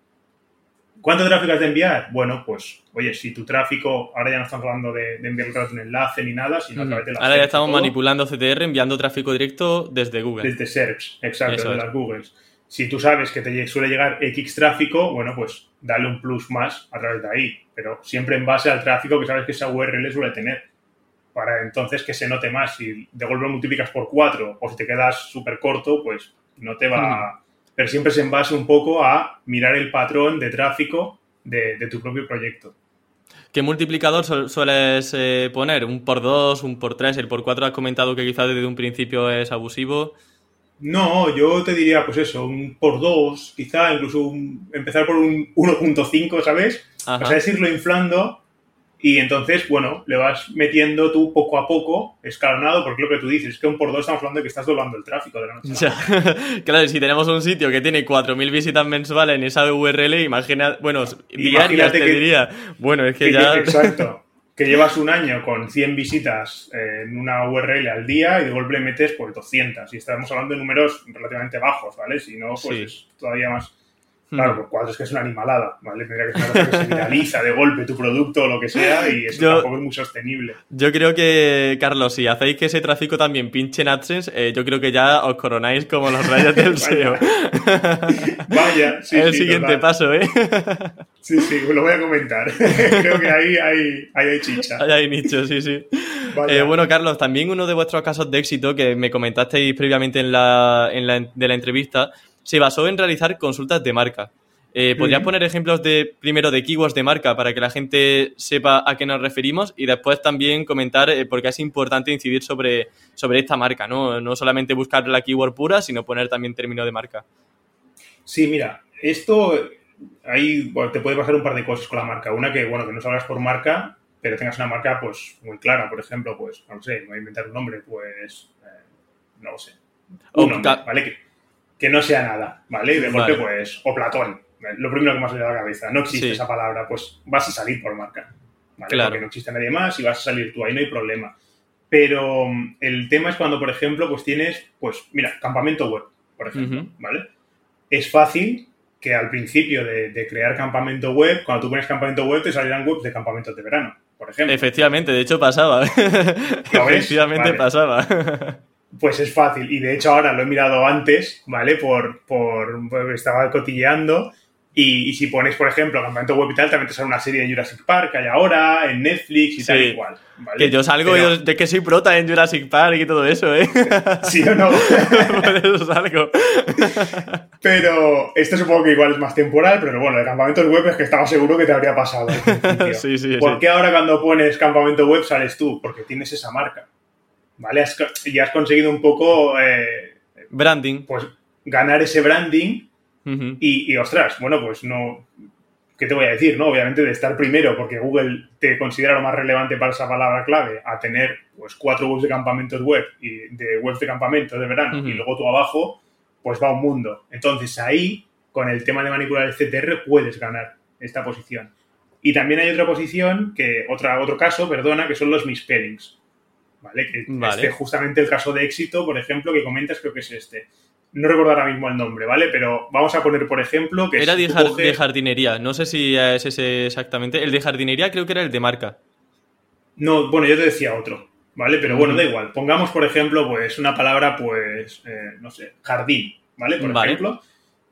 ¿Cuánto tráfico has de enviar? Bueno, pues, oye, si tu tráfico, ahora ya no estamos hablando de, de enviar un enlace ni nada, sino a través de la Ahora ya estamos manipulando CTR enviando tráfico directo desde Google. Desde Search, exacto, Eso de es. las Googles. Si tú sabes que te suele llegar X tráfico, bueno, pues dale un plus más a través de ahí, pero siempre en base al tráfico que sabes que esa URL suele tener. Para entonces que se note más. Si de golpe lo multiplicas por 4 o si te quedas súper corto, pues no te va. Mm pero siempre es en base un poco a mirar el patrón de tráfico de, de tu propio proyecto. ¿Qué multiplicador sueles eh, poner? ¿Un por 2, un por 3? El por 4 has comentado que quizás desde un principio es abusivo. No, yo te diría, pues eso, un por 2, quizá incluso un, empezar por un 1.5, ¿sabes? Ajá. O sea, es irlo inflando y entonces, bueno, le vas metiendo tú poco a poco, escalonado, porque lo que tú dices es que un por dos estamos hablando de que estás doblando el tráfico de la noche. Claro, si tenemos un sitio que tiene 4.000 visitas mensuales en esa URL, imagina, bueno, diarias te diría. Bueno, es que, que ya... Exacto. que llevas un año con 100 visitas en una URL al día y de golpe metes por 200. Y estamos hablando de números relativamente bajos, ¿vale? Si no, pues sí. es todavía más Claro, por cuatro es que es una animalada, ¿vale? Tendría que ser una cosa que se viraliza de golpe tu producto o lo que sea y eso yo, tampoco es muy sostenible. Yo creo que, Carlos, si hacéis que ese tráfico también pinche en AdSense, eh, yo creo que ya os coronáis como los rayos del SEO. Vaya, sí, El sí, siguiente total. paso, ¿eh? Sí, sí, lo voy a comentar. creo que ahí hay, ahí hay chicha. Ahí hay nicho, sí, sí. Eh, bueno, Carlos, también uno de vuestros casos de éxito que me comentasteis previamente en la, en la, de la entrevista se basó en realizar consultas de marca. Eh, ¿Podrías uh -huh. poner ejemplos de primero de keywords de marca para que la gente sepa a qué nos referimos y después también comentar eh, por qué es importante incidir sobre, sobre esta marca, ¿no? No solamente buscar la keyword pura, sino poner también término de marca. Sí, mira, esto ahí bueno, te puede pasar un par de cosas con la marca. Una que, bueno, que no salgas por marca, pero tengas una marca pues muy clara, por ejemplo, pues, no sé, me voy a inventar un nombre, pues, eh, no lo sé. Un nombre, ¿vale? Que, que no sea nada, ¿vale? Y de golpe, vale. pues, o Platón, lo primero que me ha salido a la cabeza. No existe sí. esa palabra, pues vas a salir por marca, ¿vale? Claro. Porque no existe nadie más y vas a salir tú, ahí no hay problema. Pero mm, el tema es cuando, por ejemplo, pues tienes, pues, mira, campamento web, por ejemplo, uh -huh. ¿vale? Es fácil que al principio de, de, crear campamento web, cuando tú pones campamento web, te salirán webs de campamentos de verano, por ejemplo. Efectivamente, de hecho pasaba. Efectivamente vale. pasaba. Pues es fácil. Y de hecho ahora lo he mirado antes, ¿vale? Por, por, por estaba cotilleando. Y, y, si pones, por ejemplo, campamento web y tal, también te sale una serie de Jurassic Park que hay ahora, en Netflix y sí. tal y cual. ¿vale? Que yo salgo Pero... de que soy prota en Jurassic Park y todo eso, ¿eh? ¿Sí o no? por eso salgo. pero este supongo que igual es más temporal, pero bueno, de campamentos web es que estaba seguro que te habría pasado. sí, sí, ¿Por sí. qué ahora cuando pones campamento web sales tú? Porque tienes esa marca. ¿Vale? Has, y has conseguido un poco... Eh, branding. Pues ganar ese branding Uh -huh. y, y, ostras, bueno, pues no. ¿Qué te voy a decir? no Obviamente de estar primero, porque Google te considera lo más relevante para esa palabra clave, a tener pues cuatro webs de campamentos web y de webs de campamentos de verano, uh -huh. y luego tú abajo, pues va un mundo. Entonces ahí, con el tema de manipular el CTR, puedes ganar esta posición. Y también hay otra posición, que otra, otro caso, perdona, que son los misspellings. ¿Vale? Que vale. este justamente el caso de éxito, por ejemplo, que comentas, creo que es este no recuerdo ahora mismo el nombre, ¿vale? Pero vamos a poner, por ejemplo, que... Era de, jar coges... de, jardinería, no sé si es ese exactamente. El de jardinería creo que era el de marca. No, bueno, yo te decía otro, ¿vale? Pero bueno, da igual. Pongamos, por ejemplo, pues una palabra, pues, eh, no sé, jardín, ¿vale? Por vale. ejemplo,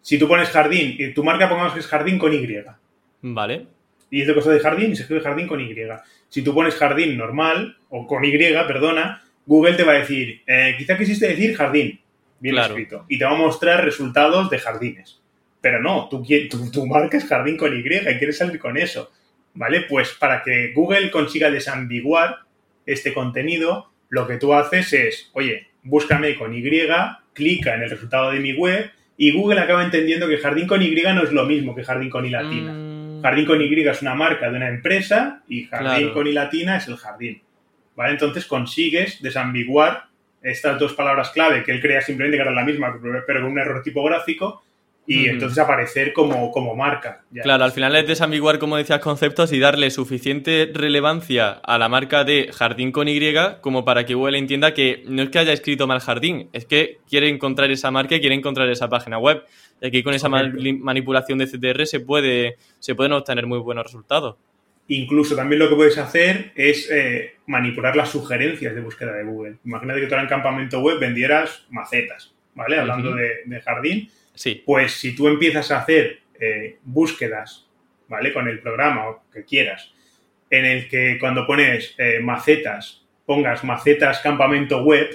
si tú pones jardín y tu marca pongamos que es jardín con Y. Vale. Y es de cosa de jardín y se escribe jardín con Y. Si tú pones jardín normal, o con Y, perdona, Google te va a decir, eh, quizá quisiste decir jardín, bien claro. escrito. Y te va a mostrar resultados de jardines. Pero no, tú, tu, tu marca es jardín con Y y quieres salir con eso. ¿vale? Pues para que Google consiga desambiguar este contenido, lo que tú haces es, oye, búscame con Y, clica en el resultado de mi web y Google acaba entendiendo que Jardín con Y no es lo mismo que Jardín con I latina. Mm, Jardín con Y es una marca de una empresa y Jardín Claro. con I latina es el jardín. ¿Vale? Entonces consigues desambiguar estas dos palabras clave que él crea simplemente que eran la misma, pero con un error tipográfico y entonces aparecer como, como marca. ya. Claro, al final es desambiguar, como decías, conceptos y darle suficiente relevancia a la marca de Jardín con Y como para que Google entienda que no es que haya escrito mal Jardín, es que quiere encontrar esa marca y quiere encontrar esa página web. Y aquí con esa Correcto. manipulación de CTR se, puede, se pueden obtener muy buenos resultados. Incluso también lo que puedes hacer es eh, manipular las sugerencias de búsqueda de Google. Imagínate que tú ahora en campamento web vendieras macetas, ¿vale? Hablando de jardín. Sí. Pues si tú empiezas a hacer eh, búsquedas, ¿vale? Con el programa o que quieras, en el que cuando pones eh, macetas, pongas macetas campamento web,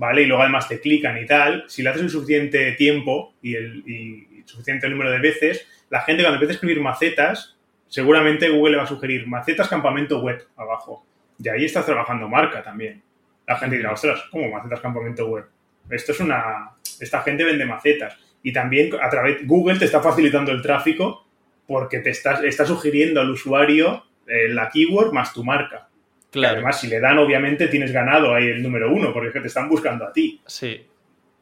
¿vale? Y luego además te clican y tal, si lo haces el suficiente tiempo y el suficiente número de veces, la gente cuando empieza a escribir macetas, seguramente Google le va a sugerir macetas campamento web abajo. Y ahí estás trabajando marca también. La gente dirá, ostras, ¿cómo macetas campamento web? Esto es una... Esta gente vende macetas. Y también a través... Google te está facilitando el tráfico porque te está, está sugiriendo al usuario eh, la keyword más tu marca. Claro. además, si le dan, obviamente tienes ganado ahí el número uno, porque es que te están buscando a ti. Sí.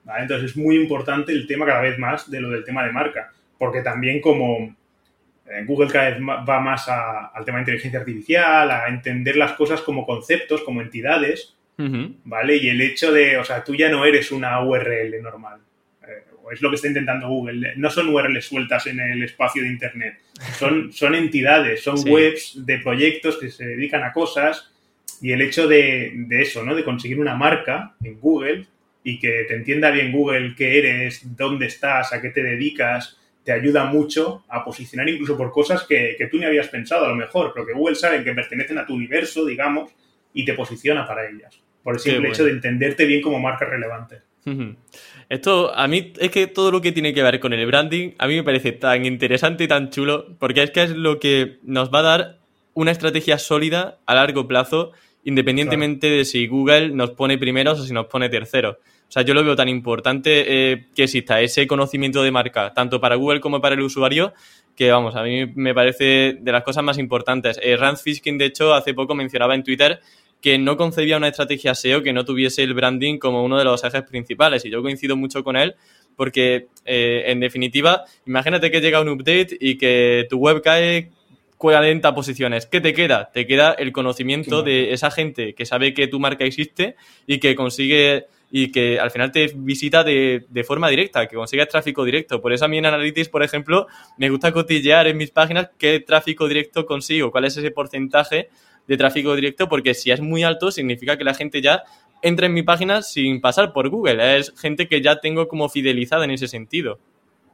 ¿vale? Entonces es muy importante el tema cada vez más de lo del tema de marca, porque también como eh, Google cada vez va más a- al tema de inteligencia artificial, a entender las cosas como conceptos, como entidades. ¿vale? Y el hecho de, o sea, tú ya no eres una URL normal. eh, o es lo que está intentando Google. No son URLs sueltas en el espacio de Internet. Son, son entidades, son Sí. webs de proyectos que se dedican a cosas. Y el hecho de, de eso, ¿no? De conseguir una marca en Google y que te entienda bien Google qué eres, dónde estás, a qué te dedicas, te ayuda mucho a posicionar incluso por cosas que, que tú ni habías pensado a lo mejor, pero que Google sabe que pertenecen a tu universo, digamos, y te posiciona para ellas. Por el simple bueno. hecho de entenderte bien como marca relevante. Esto, a mí, es que todo lo que tiene que ver con el branding, a mí me parece tan interesante y tan chulo, porque es que es lo que nos va a dar una estrategia sólida a largo plazo, independientemente de si Google nos pone primeros o si nos pone terceros. O sea, yo lo veo tan importante eh, que exista ese conocimiento de marca, tanto para Google como para el usuario, que vamos, a mí me parece de las cosas más importantes. Eh, Rand Fishkin, de hecho, hace poco mencionaba en Twitter que no concebía una estrategia SEO que no tuviese el branding como uno de los ejes principales. Y yo coincido mucho con él porque, eh, en definitiva, imagínate que llega un update y que tu web cae 40 posiciones. ¿Qué te queda? Te queda el conocimiento de esa gente que sabe que tu marca existe y que consigue y que al final te visita de, de forma directa, que consigues tráfico directo. Por eso a mí en Analytics, por ejemplo, me gusta cotillear en mis páginas qué tráfico directo consigo, cuál es ese porcentaje de tráfico directo, porque si es muy alto significa que la gente ya entra en mi página sin pasar por Google. Es gente que ya tengo como fidelizada en ese sentido.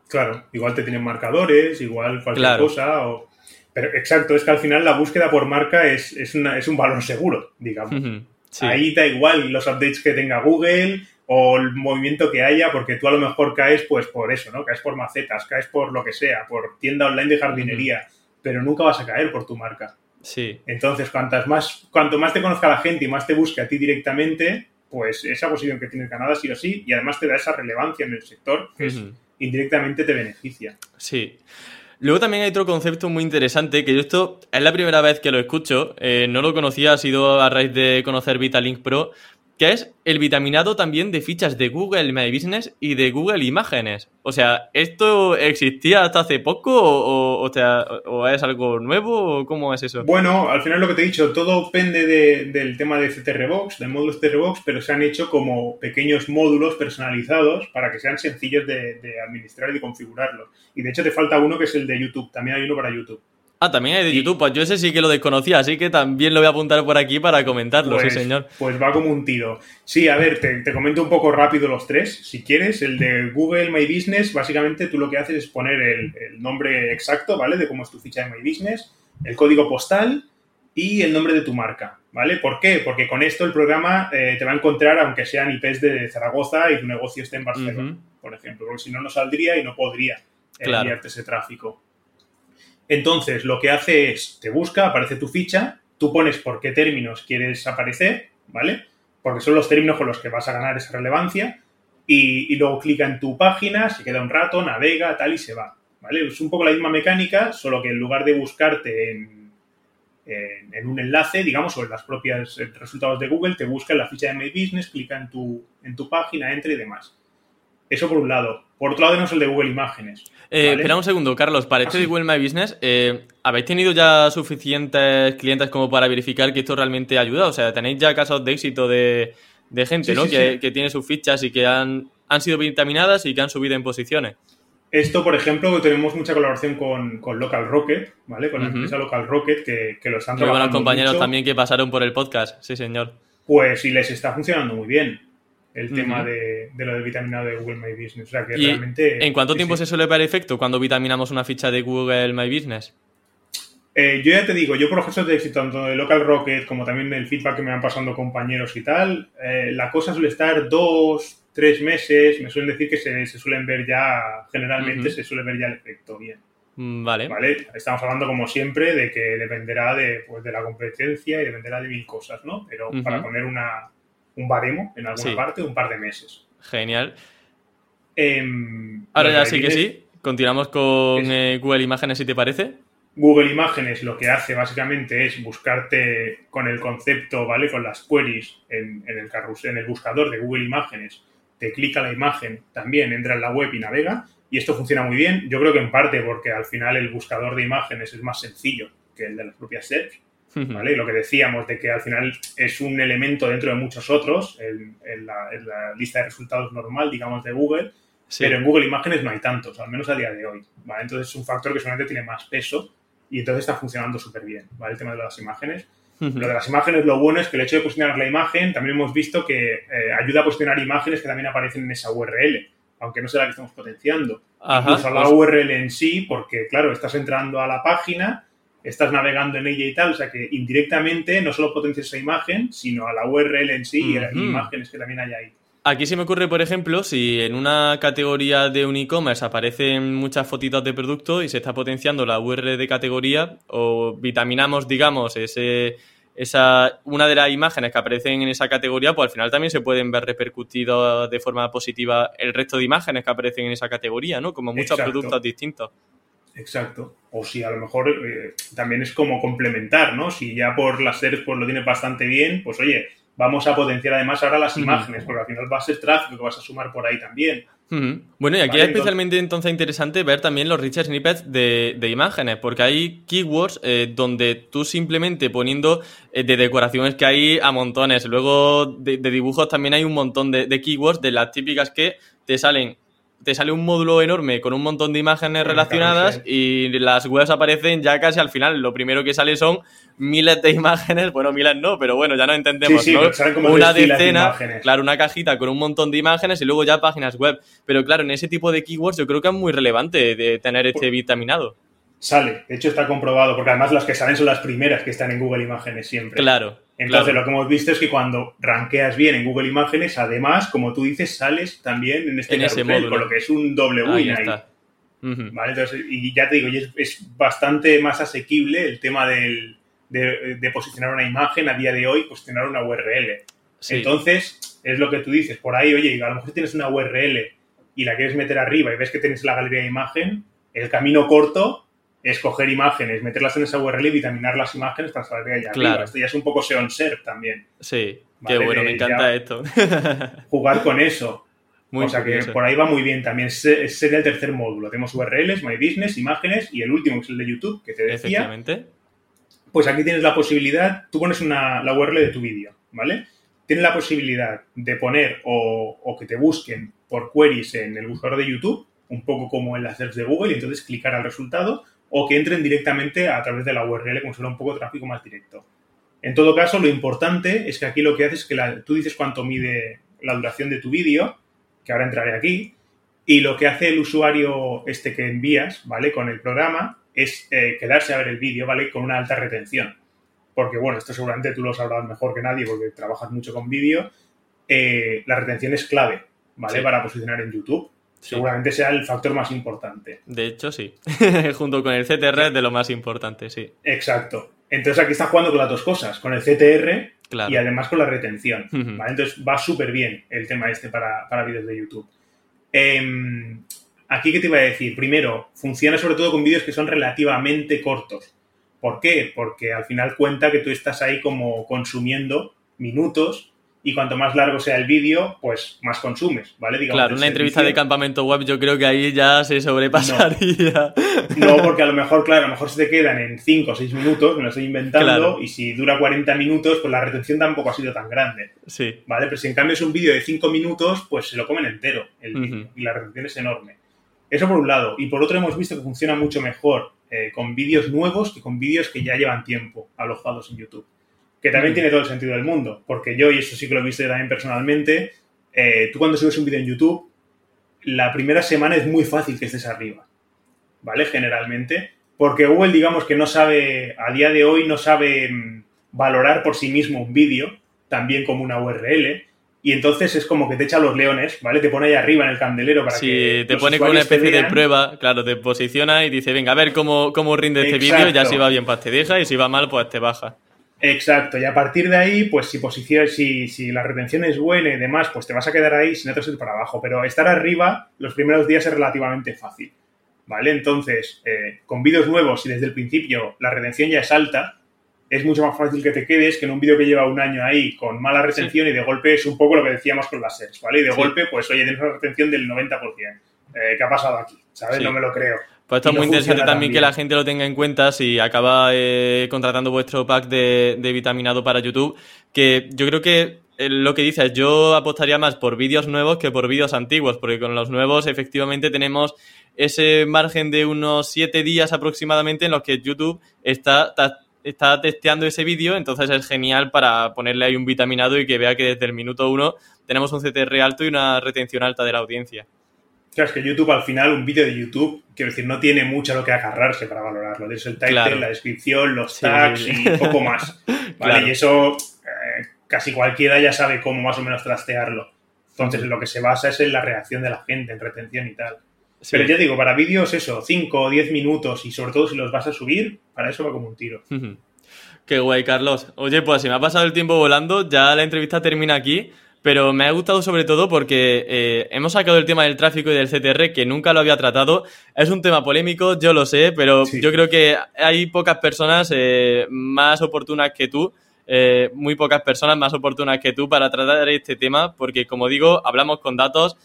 Claro, igual te tienen marcadores, igual cualquier Claro. cosa. O... Pero exacto, es que al final la búsqueda por marca es, es, una- es un valor seguro, digamos. Sí. Ahí da igual los updates que tenga Google o el movimiento que haya, porque tú a lo mejor caes pues por eso, ¿no? Caes por macetas, caes por lo que sea, por tienda online de jardinería, pero nunca vas a caer por tu marca. Sí, Entonces, cuantas más, cuanto más te conozca la gente y más te busque a ti directamente, pues esa posición que tienes ganada sí o sí, y además te da esa relevancia en el sector que es- indirectamente te beneficia. Sí. Luego también hay otro concepto muy interesante, que yo esto es la primera vez que lo escucho, eh, no lo conocía, ha sido a raíz de conocer Vitalink Pro, que es el vitaminado también de fichas de Google My Business y de Google Imágenes. O sea, ¿esto existía hasta hace poco o, es algo nuevo o cómo es eso? Bueno, al final lo que te he dicho, todo depende de- del tema de CTRBox, del módulo CTRBox, pero se han hecho como pequeños módulos personalizados para que sean sencillos de, de administrar y de configurarlos. Y de hecho te falta uno que es el de YouTube, también hay uno para YouTube. Ah, también hay de Y- YouTube, pues yo ese sí que lo desconocía, así que también lo voy a apuntar por aquí para comentarlo, Pues, sí señor. pues va como un tiro. Sí, a ver, te, te comento un poco rápido los tres, si quieres. El de Google My Business, básicamente tú lo que haces es poner el, el nombre exacto, ¿vale? De cómo es tu ficha de My Business, el código postal y el nombre de tu marca, ¿vale? ¿Por qué? Porque con esto el programa eh, te va a encontrar, aunque sean IPs de Zaragoza y tu negocio esté en Barcelona, por ejemplo, porque si no, no saldría y no podría Claro. enviarte ese tráfico. Entonces, lo que hace es, te busca, aparece tu ficha, tú pones por qué términos quieres aparecer, ¿vale? Porque son los términos con los que vas a ganar esa relevancia. Y, luego clica en tu página, se queda un rato, navega, tal, y se va, ¿vale? Es un poco la misma mecánica, solo que en lugar de buscarte en, en, un enlace, digamos, o en las propias resultados de Google, te busca en la ficha de My Business, clica en tu, en tu página, entra y demás. Eso por un lado. Por otro lado tenemos el de Google Imágenes. Eh, ¿vale? Espera un segundo, Carlos. Para este de. Google My Business, eh, ¿habéis tenido ya suficientes clientes como para verificar que esto realmente ayuda? O sea, ¿tenéis ya casos de éxito de, de gente Sí, ¿no? sí, que, sí. que tiene sus fichas y que han, han sido vitaminadas y que han subido en posiciones? Esto, por ejemplo, tenemos mucha colaboración con, con Local Rocket, ¿vale? Con la empresa Local Rocket, que, que lo están Muy buenos compañeros mucho. también que pasaron por el podcast. Sí, señor. Pues y les está funcionando muy bien el tema de, de lo del vitaminado de Google My Business. O sea, que ¿Y realmente... ¿En cuánto tiempo sí. se suele ver efecto cuando vitaminamos una ficha de Google My Business? Eh, yo ya te digo, yo por los casos de éxito, tanto de Local Rocket como también el feedback que me van pasando compañeros y tal, eh, la cosa suele estar dos, tres meses, me suelen decir que se, se suelen ver ya, generalmente se suele ver ya el efecto bien, Mm, Vale. ¿vale? Estamos hablando como siempre de que dependerá de, pues, de la competencia y dependerá de mil cosas, ¿no? Pero para poner una, un baremo en alguna Sí. parte, un par de meses. Genial. Em, Ahora ya sí que sí. Continuamos con Es- eh, Google Imágenes, si te parece. Google Imágenes lo que hace básicamente es buscarte con el concepto, ¿vale? Con las queries en, en el carrusel, en el buscador de Google Imágenes, te clica la imagen, también entra en la web y navega. Y esto funciona muy bien. Yo creo que en parte porque al final el buscador de imágenes es más sencillo que el de las propias search, ¿vale? Y lo que decíamos de que al final es un elemento dentro de muchos otros en, en la, en la lista de resultados normal, digamos, de Google. Sí. Pero en Google Imágenes no hay tantos, al menos a día de hoy. ¿vale? Entonces es un factor que solamente tiene más peso y entonces está funcionando súper bien, ¿vale? El tema de las imágenes. Lo de las imágenes, lo bueno es que el hecho de posicionar la imagen, también hemos visto que eh, ayuda a posicionar imágenes que también aparecen en esa URL, aunque no sea la que estamos potenciando. Ajá, Incluso la pues- URL en sí, porque claro, estás entrando a la página, estás navegando en ella y tal, o sea que indirectamente no solo potencias esa imagen, sino a la URL en sí y a las imágenes que también hay ahí. Aquí se me ocurre, por ejemplo, si en una categoría de un e-commerce aparecen muchas fotitos de producto y se está potenciando la URL de categoría o vitaminamos, digamos, ese, esa, una de las imágenes que aparecen en esa categoría, pues al final también se pueden ver repercutidos de forma positiva el resto de imágenes que aparecen en esa categoría, ¿no? Como muchos Exacto. productos distintos. Exacto. O si a lo mejor eh, también es como complementar, ¿no? Si ya por las series pues lo tiene bastante bien, pues oye, vamos a potenciar además ahora las imágenes, porque al final va a ser tráfico que vas a sumar por ahí también. Bueno, y aquí Vale, es especialmente entonces interesante ver también los rich snippets de, de imágenes, porque hay keywords eh, donde tú simplemente poniendo eh, de decoraciones que hay a montones, luego de, de dibujos también hay un montón de, de keywords, de las típicas que te salen te sale un módulo enorme con un montón de imágenes relacionadas y las webs aparecen ya casi al final. Lo primero que sale son miles de imágenes, bueno, miles no, pero bueno, ya no entendemos, Sí, sí, ¿no? como Una de decena, claro, una cajita con un montón de imágenes y luego ya páginas web. Pero claro, en ese tipo de keywords yo creo que es muy relevante de tener este vitaminado. Sale, de hecho está comprobado, porque además las que salen son las primeras que están en Google Imágenes siempre. Claro. Entonces claro. lo que hemos visto es que cuando rankeas bien en Google Imágenes, además, como tú dices, sales también en este En ese carrusel, módulo. con lo que es un doble win ahí. está. Ujú. ¿vale? Entonces, y ya te digo, es, es bastante más asequible el tema del, de, de posicionar una imagen a día de hoy, posicionar una URL. Sí. Entonces, es lo que tú dices, por ahí, oye, a lo mejor tienes una URL y la quieres meter arriba y ves que tienes la galería de imagen, el camino corto es coger imágenes, meterlas en esa URL y vitaminar las imágenes para salir de allá Claro. arriba. Esto ya es un poco SEO SERP también. Sí, Vale, qué bueno, me encanta ya- esto. Jugar con eso. Muy o sea que por ahí va muy bien también. Ese sería el tercer módulo. Tenemos URLs, My Business, imágenes y el último que es el de YouTube, que te decía. Efectivamente. Pues aquí tienes la posibilidad, tú pones una, la URL de tu vídeo, ¿vale? Tienes la posibilidad de poner o, o que te busquen por queries en el buscador de YouTube, un poco como en las search de Google, y entonces clicar al resultado, o que entren directamente a través de la URL, como fuera un poco tráfico más directo. En todo caso, lo importante es que aquí lo que haces es que la- tú dices cuánto mide la duración de tu vídeo, que ahora entraré aquí, y lo que hace el usuario este que envías, ¿vale? Con el programa, es eh, quedarse a ver el vídeo, ¿vale? Con una alta retención. Porque, bueno, esto seguramente tú lo sabrás mejor que nadie porque trabajas mucho con vídeo. Eh, la retención es clave, ¿vale? Sí. Para posicionar en YouTube. Seguramente sea el factor más importante. De hecho, sí. Junto con el CTR es de lo más importante, sí. Exacto. Entonces aquí está jugando con las dos cosas, con el CTR y además con la retención. Entonces va súper bien el tema este para, para vídeos de YouTube. Em, aquí, ¿qué te iba a decir? Primero, funciona sobre todo con vídeos que son relativamente cortos. ¿Por qué? Porque al final cuenta que tú estás ahí como consumiendo minutos y cuanto más largo sea el vídeo, pues más consumes, ¿vale? Digamos, claro, una entrevista de campamento web yo creo que ahí ya se sobrepasaría. No. porque a lo mejor, claro, a lo mejor se te quedan en 5 o 6 minutos, me lo estoy inventando, y si dura 40 minutos, pues la retención tampoco ha sido tan grande. Sí. ¿Vale? Pero si en cambio es un vídeo de 5 minutos, pues se lo comen entero el y la retención es enorme. Eso por un lado. Y por otro hemos visto que funciona mucho mejor eh, con vídeos nuevos que con vídeos que ya llevan tiempo alojados en YouTube que también mm. tiene todo el sentido del mundo, porque yo, y eso sí que lo he visto también personalmente, eh, tú cuando subes un vídeo en YouTube, la primera semana es muy fácil que estés arriba, ¿vale? Generalmente, porque Google, digamos que no sabe, a día de hoy no sabe mm, valorar por sí mismo un vídeo, también como una URL, y entonces es como que te echa los leones, ¿vale? Te pone ahí arriba en el candelero para que. Sí, te pone con una especie de prueba, claro, te posiciona y dice, venga, a ver cómo, cómo rinde este vídeo, ya si va bien, pues te deja, y si va mal, pues te baja. Exacto, y a partir de ahí, pues si, posición, si, si la retención es buena y demás, pues te vas a quedar ahí si no te vas para abajo. Pero estar arriba los primeros días es relativamente fácil. ¿Vale? Entonces, eh, con vídeos nuevos y desde el principio la retención ya es alta, es mucho más fácil que te quedes que en un vídeo que lleva un año ahí con mala retención y de golpe es un poco lo que decíamos con las sets, ¿vale? Y de golpe, pues oye, tienes una retención del 90%. Eh, ¿Qué ha pasado aquí? ¿Sabes? No me lo creo. Pues esto es muy interesante también, que la gente lo tenga en cuenta si acaba eh, contratando vuestro pack de, vitaminado para YouTube, que yo creo que eh, lo que dices, yo apostaría más por vídeos nuevos que por vídeos antiguos, porque con los nuevos efectivamente tenemos ese margen de unos siete días aproximadamente en los que YouTube está, está testeando ese vídeo, entonces es genial para ponerle ahí un vitaminado y que vea que desde el minuto uno tenemos un CTR alto y una retención alta de la audiencia. Claro, es que YouTube al final, un vídeo de YouTube, quiero decir, no tiene mucho lo que agarrarse para valorarlo. Tienes el title, la descripción, los tags y poco más. ¿vale? Y eso eh, casi cualquiera ya sabe cómo más o menos trastearlo. Entonces, lo que se basa es en la reacción de la gente, en retención y tal. Pero ya digo, para vídeos eso, 5 o 10 minutos y sobre todo si los vas a subir, para eso va como un tiro. Qué guay, Carlos. Oye, pues si me ha pasado el tiempo volando, ya la entrevista termina aquí. Pero me ha gustado sobre todo porque eh, hemos sacado el tema del tráfico y del CTR, que nunca lo había tratado. Es un tema polémico, yo lo sé, pero yo creo que hay pocas personas eh, más oportunas que tú, eh, muy pocas personas más oportunas que tú para tratar este tema, porque como digo, hablamos con datos,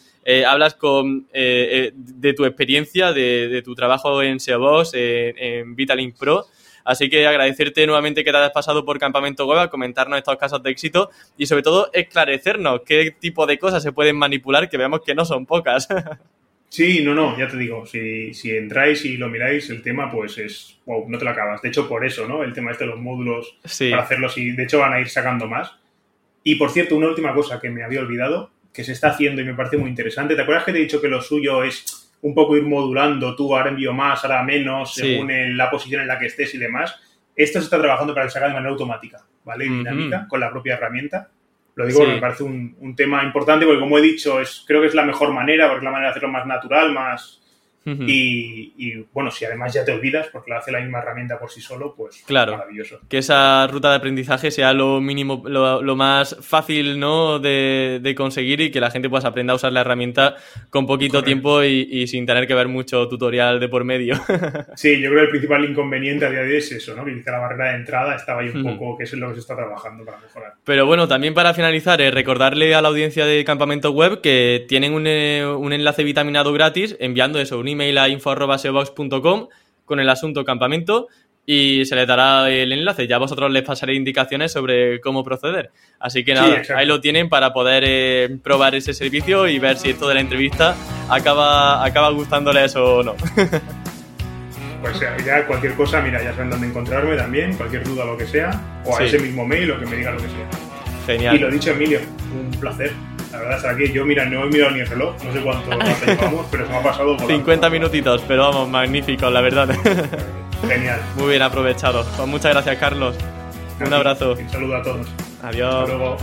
hablas con, de tu experiencia, de, tu trabajo en SEObox, en, en Vitalink Pro. Así que agradecerte nuevamente que te hayas pasado por Campamento Web a comentarnos estos casos de éxito y sobre todo esclarecernos qué tipo de cosas se pueden manipular que veamos que no son pocas. Sí, no, no, ya te digo, si, si, entráis y lo miráis, el tema pues es, wow, no te lo acabas. De hecho, por eso, ¿no? El tema este de los módulos para hacerlos y de hecho van a ir sacando más. Y por cierto, una última cosa que me había olvidado, que se está haciendo y me parece muy interesante. ¿Te acuerdas que te he dicho que lo suyo es un poco ir modulando, tú ahora envío más, ahora menos, según la posición en la que estés y demás. Esto se está trabajando para que se haga de manera automática, ¿vale? dinámica, con la propia herramienta. Lo digo porque me parece un, un, tema importante porque, como he dicho, es, creo que es la mejor manera, porque es la manera de hacerlo más natural, más, y, bueno, si además ya te olvidas porque lo hace la misma herramienta por sí solo, pues claro, maravilloso. Que esa ruta de aprendizaje sea lo mínimo, lo, más fácil ¿no? De, conseguir y que la gente pues aprenda a usar la herramienta con poquito tiempo y, sin tener que ver mucho tutorial de por medio. sí, yo creo que el principal inconveniente a día de hoy es eso, ¿no? Que la barrera de entrada estaba ahí un poco, que es lo que se está trabajando para mejorar. Pero bueno, también para finalizar, eh, recordarle a la audiencia de Campamento Web que tienen un, eh, un enlace vitaminado gratis enviando eso, un email a info.seobox.com con el asunto campamento y se les dará el enlace. Ya vosotros les pasaré indicaciones sobre cómo proceder. Así que nada, ahí lo tienen para poder eh, probar ese servicio y ver si esto de la entrevista acaba, acaba gustándoles o no. pues ya cualquier cosa, mira, ya saben dónde encontrarme también, cualquier duda, lo que sea, o a ese mismo mail o que me diga lo que sea. Genial. Y lo dicho, Emilio, un placer. La verdad es que yo, mira, no he mirado ni el reloj, no sé cuánto llevamos, pero se me ha pasado. 50 minutitos, pero vamos, magnífico, la verdad. Genial. Muy bien aprovechado. Pues muchas gracias, Carlos. Un abrazo. Un saludo a todos. Adiós. Hasta luego.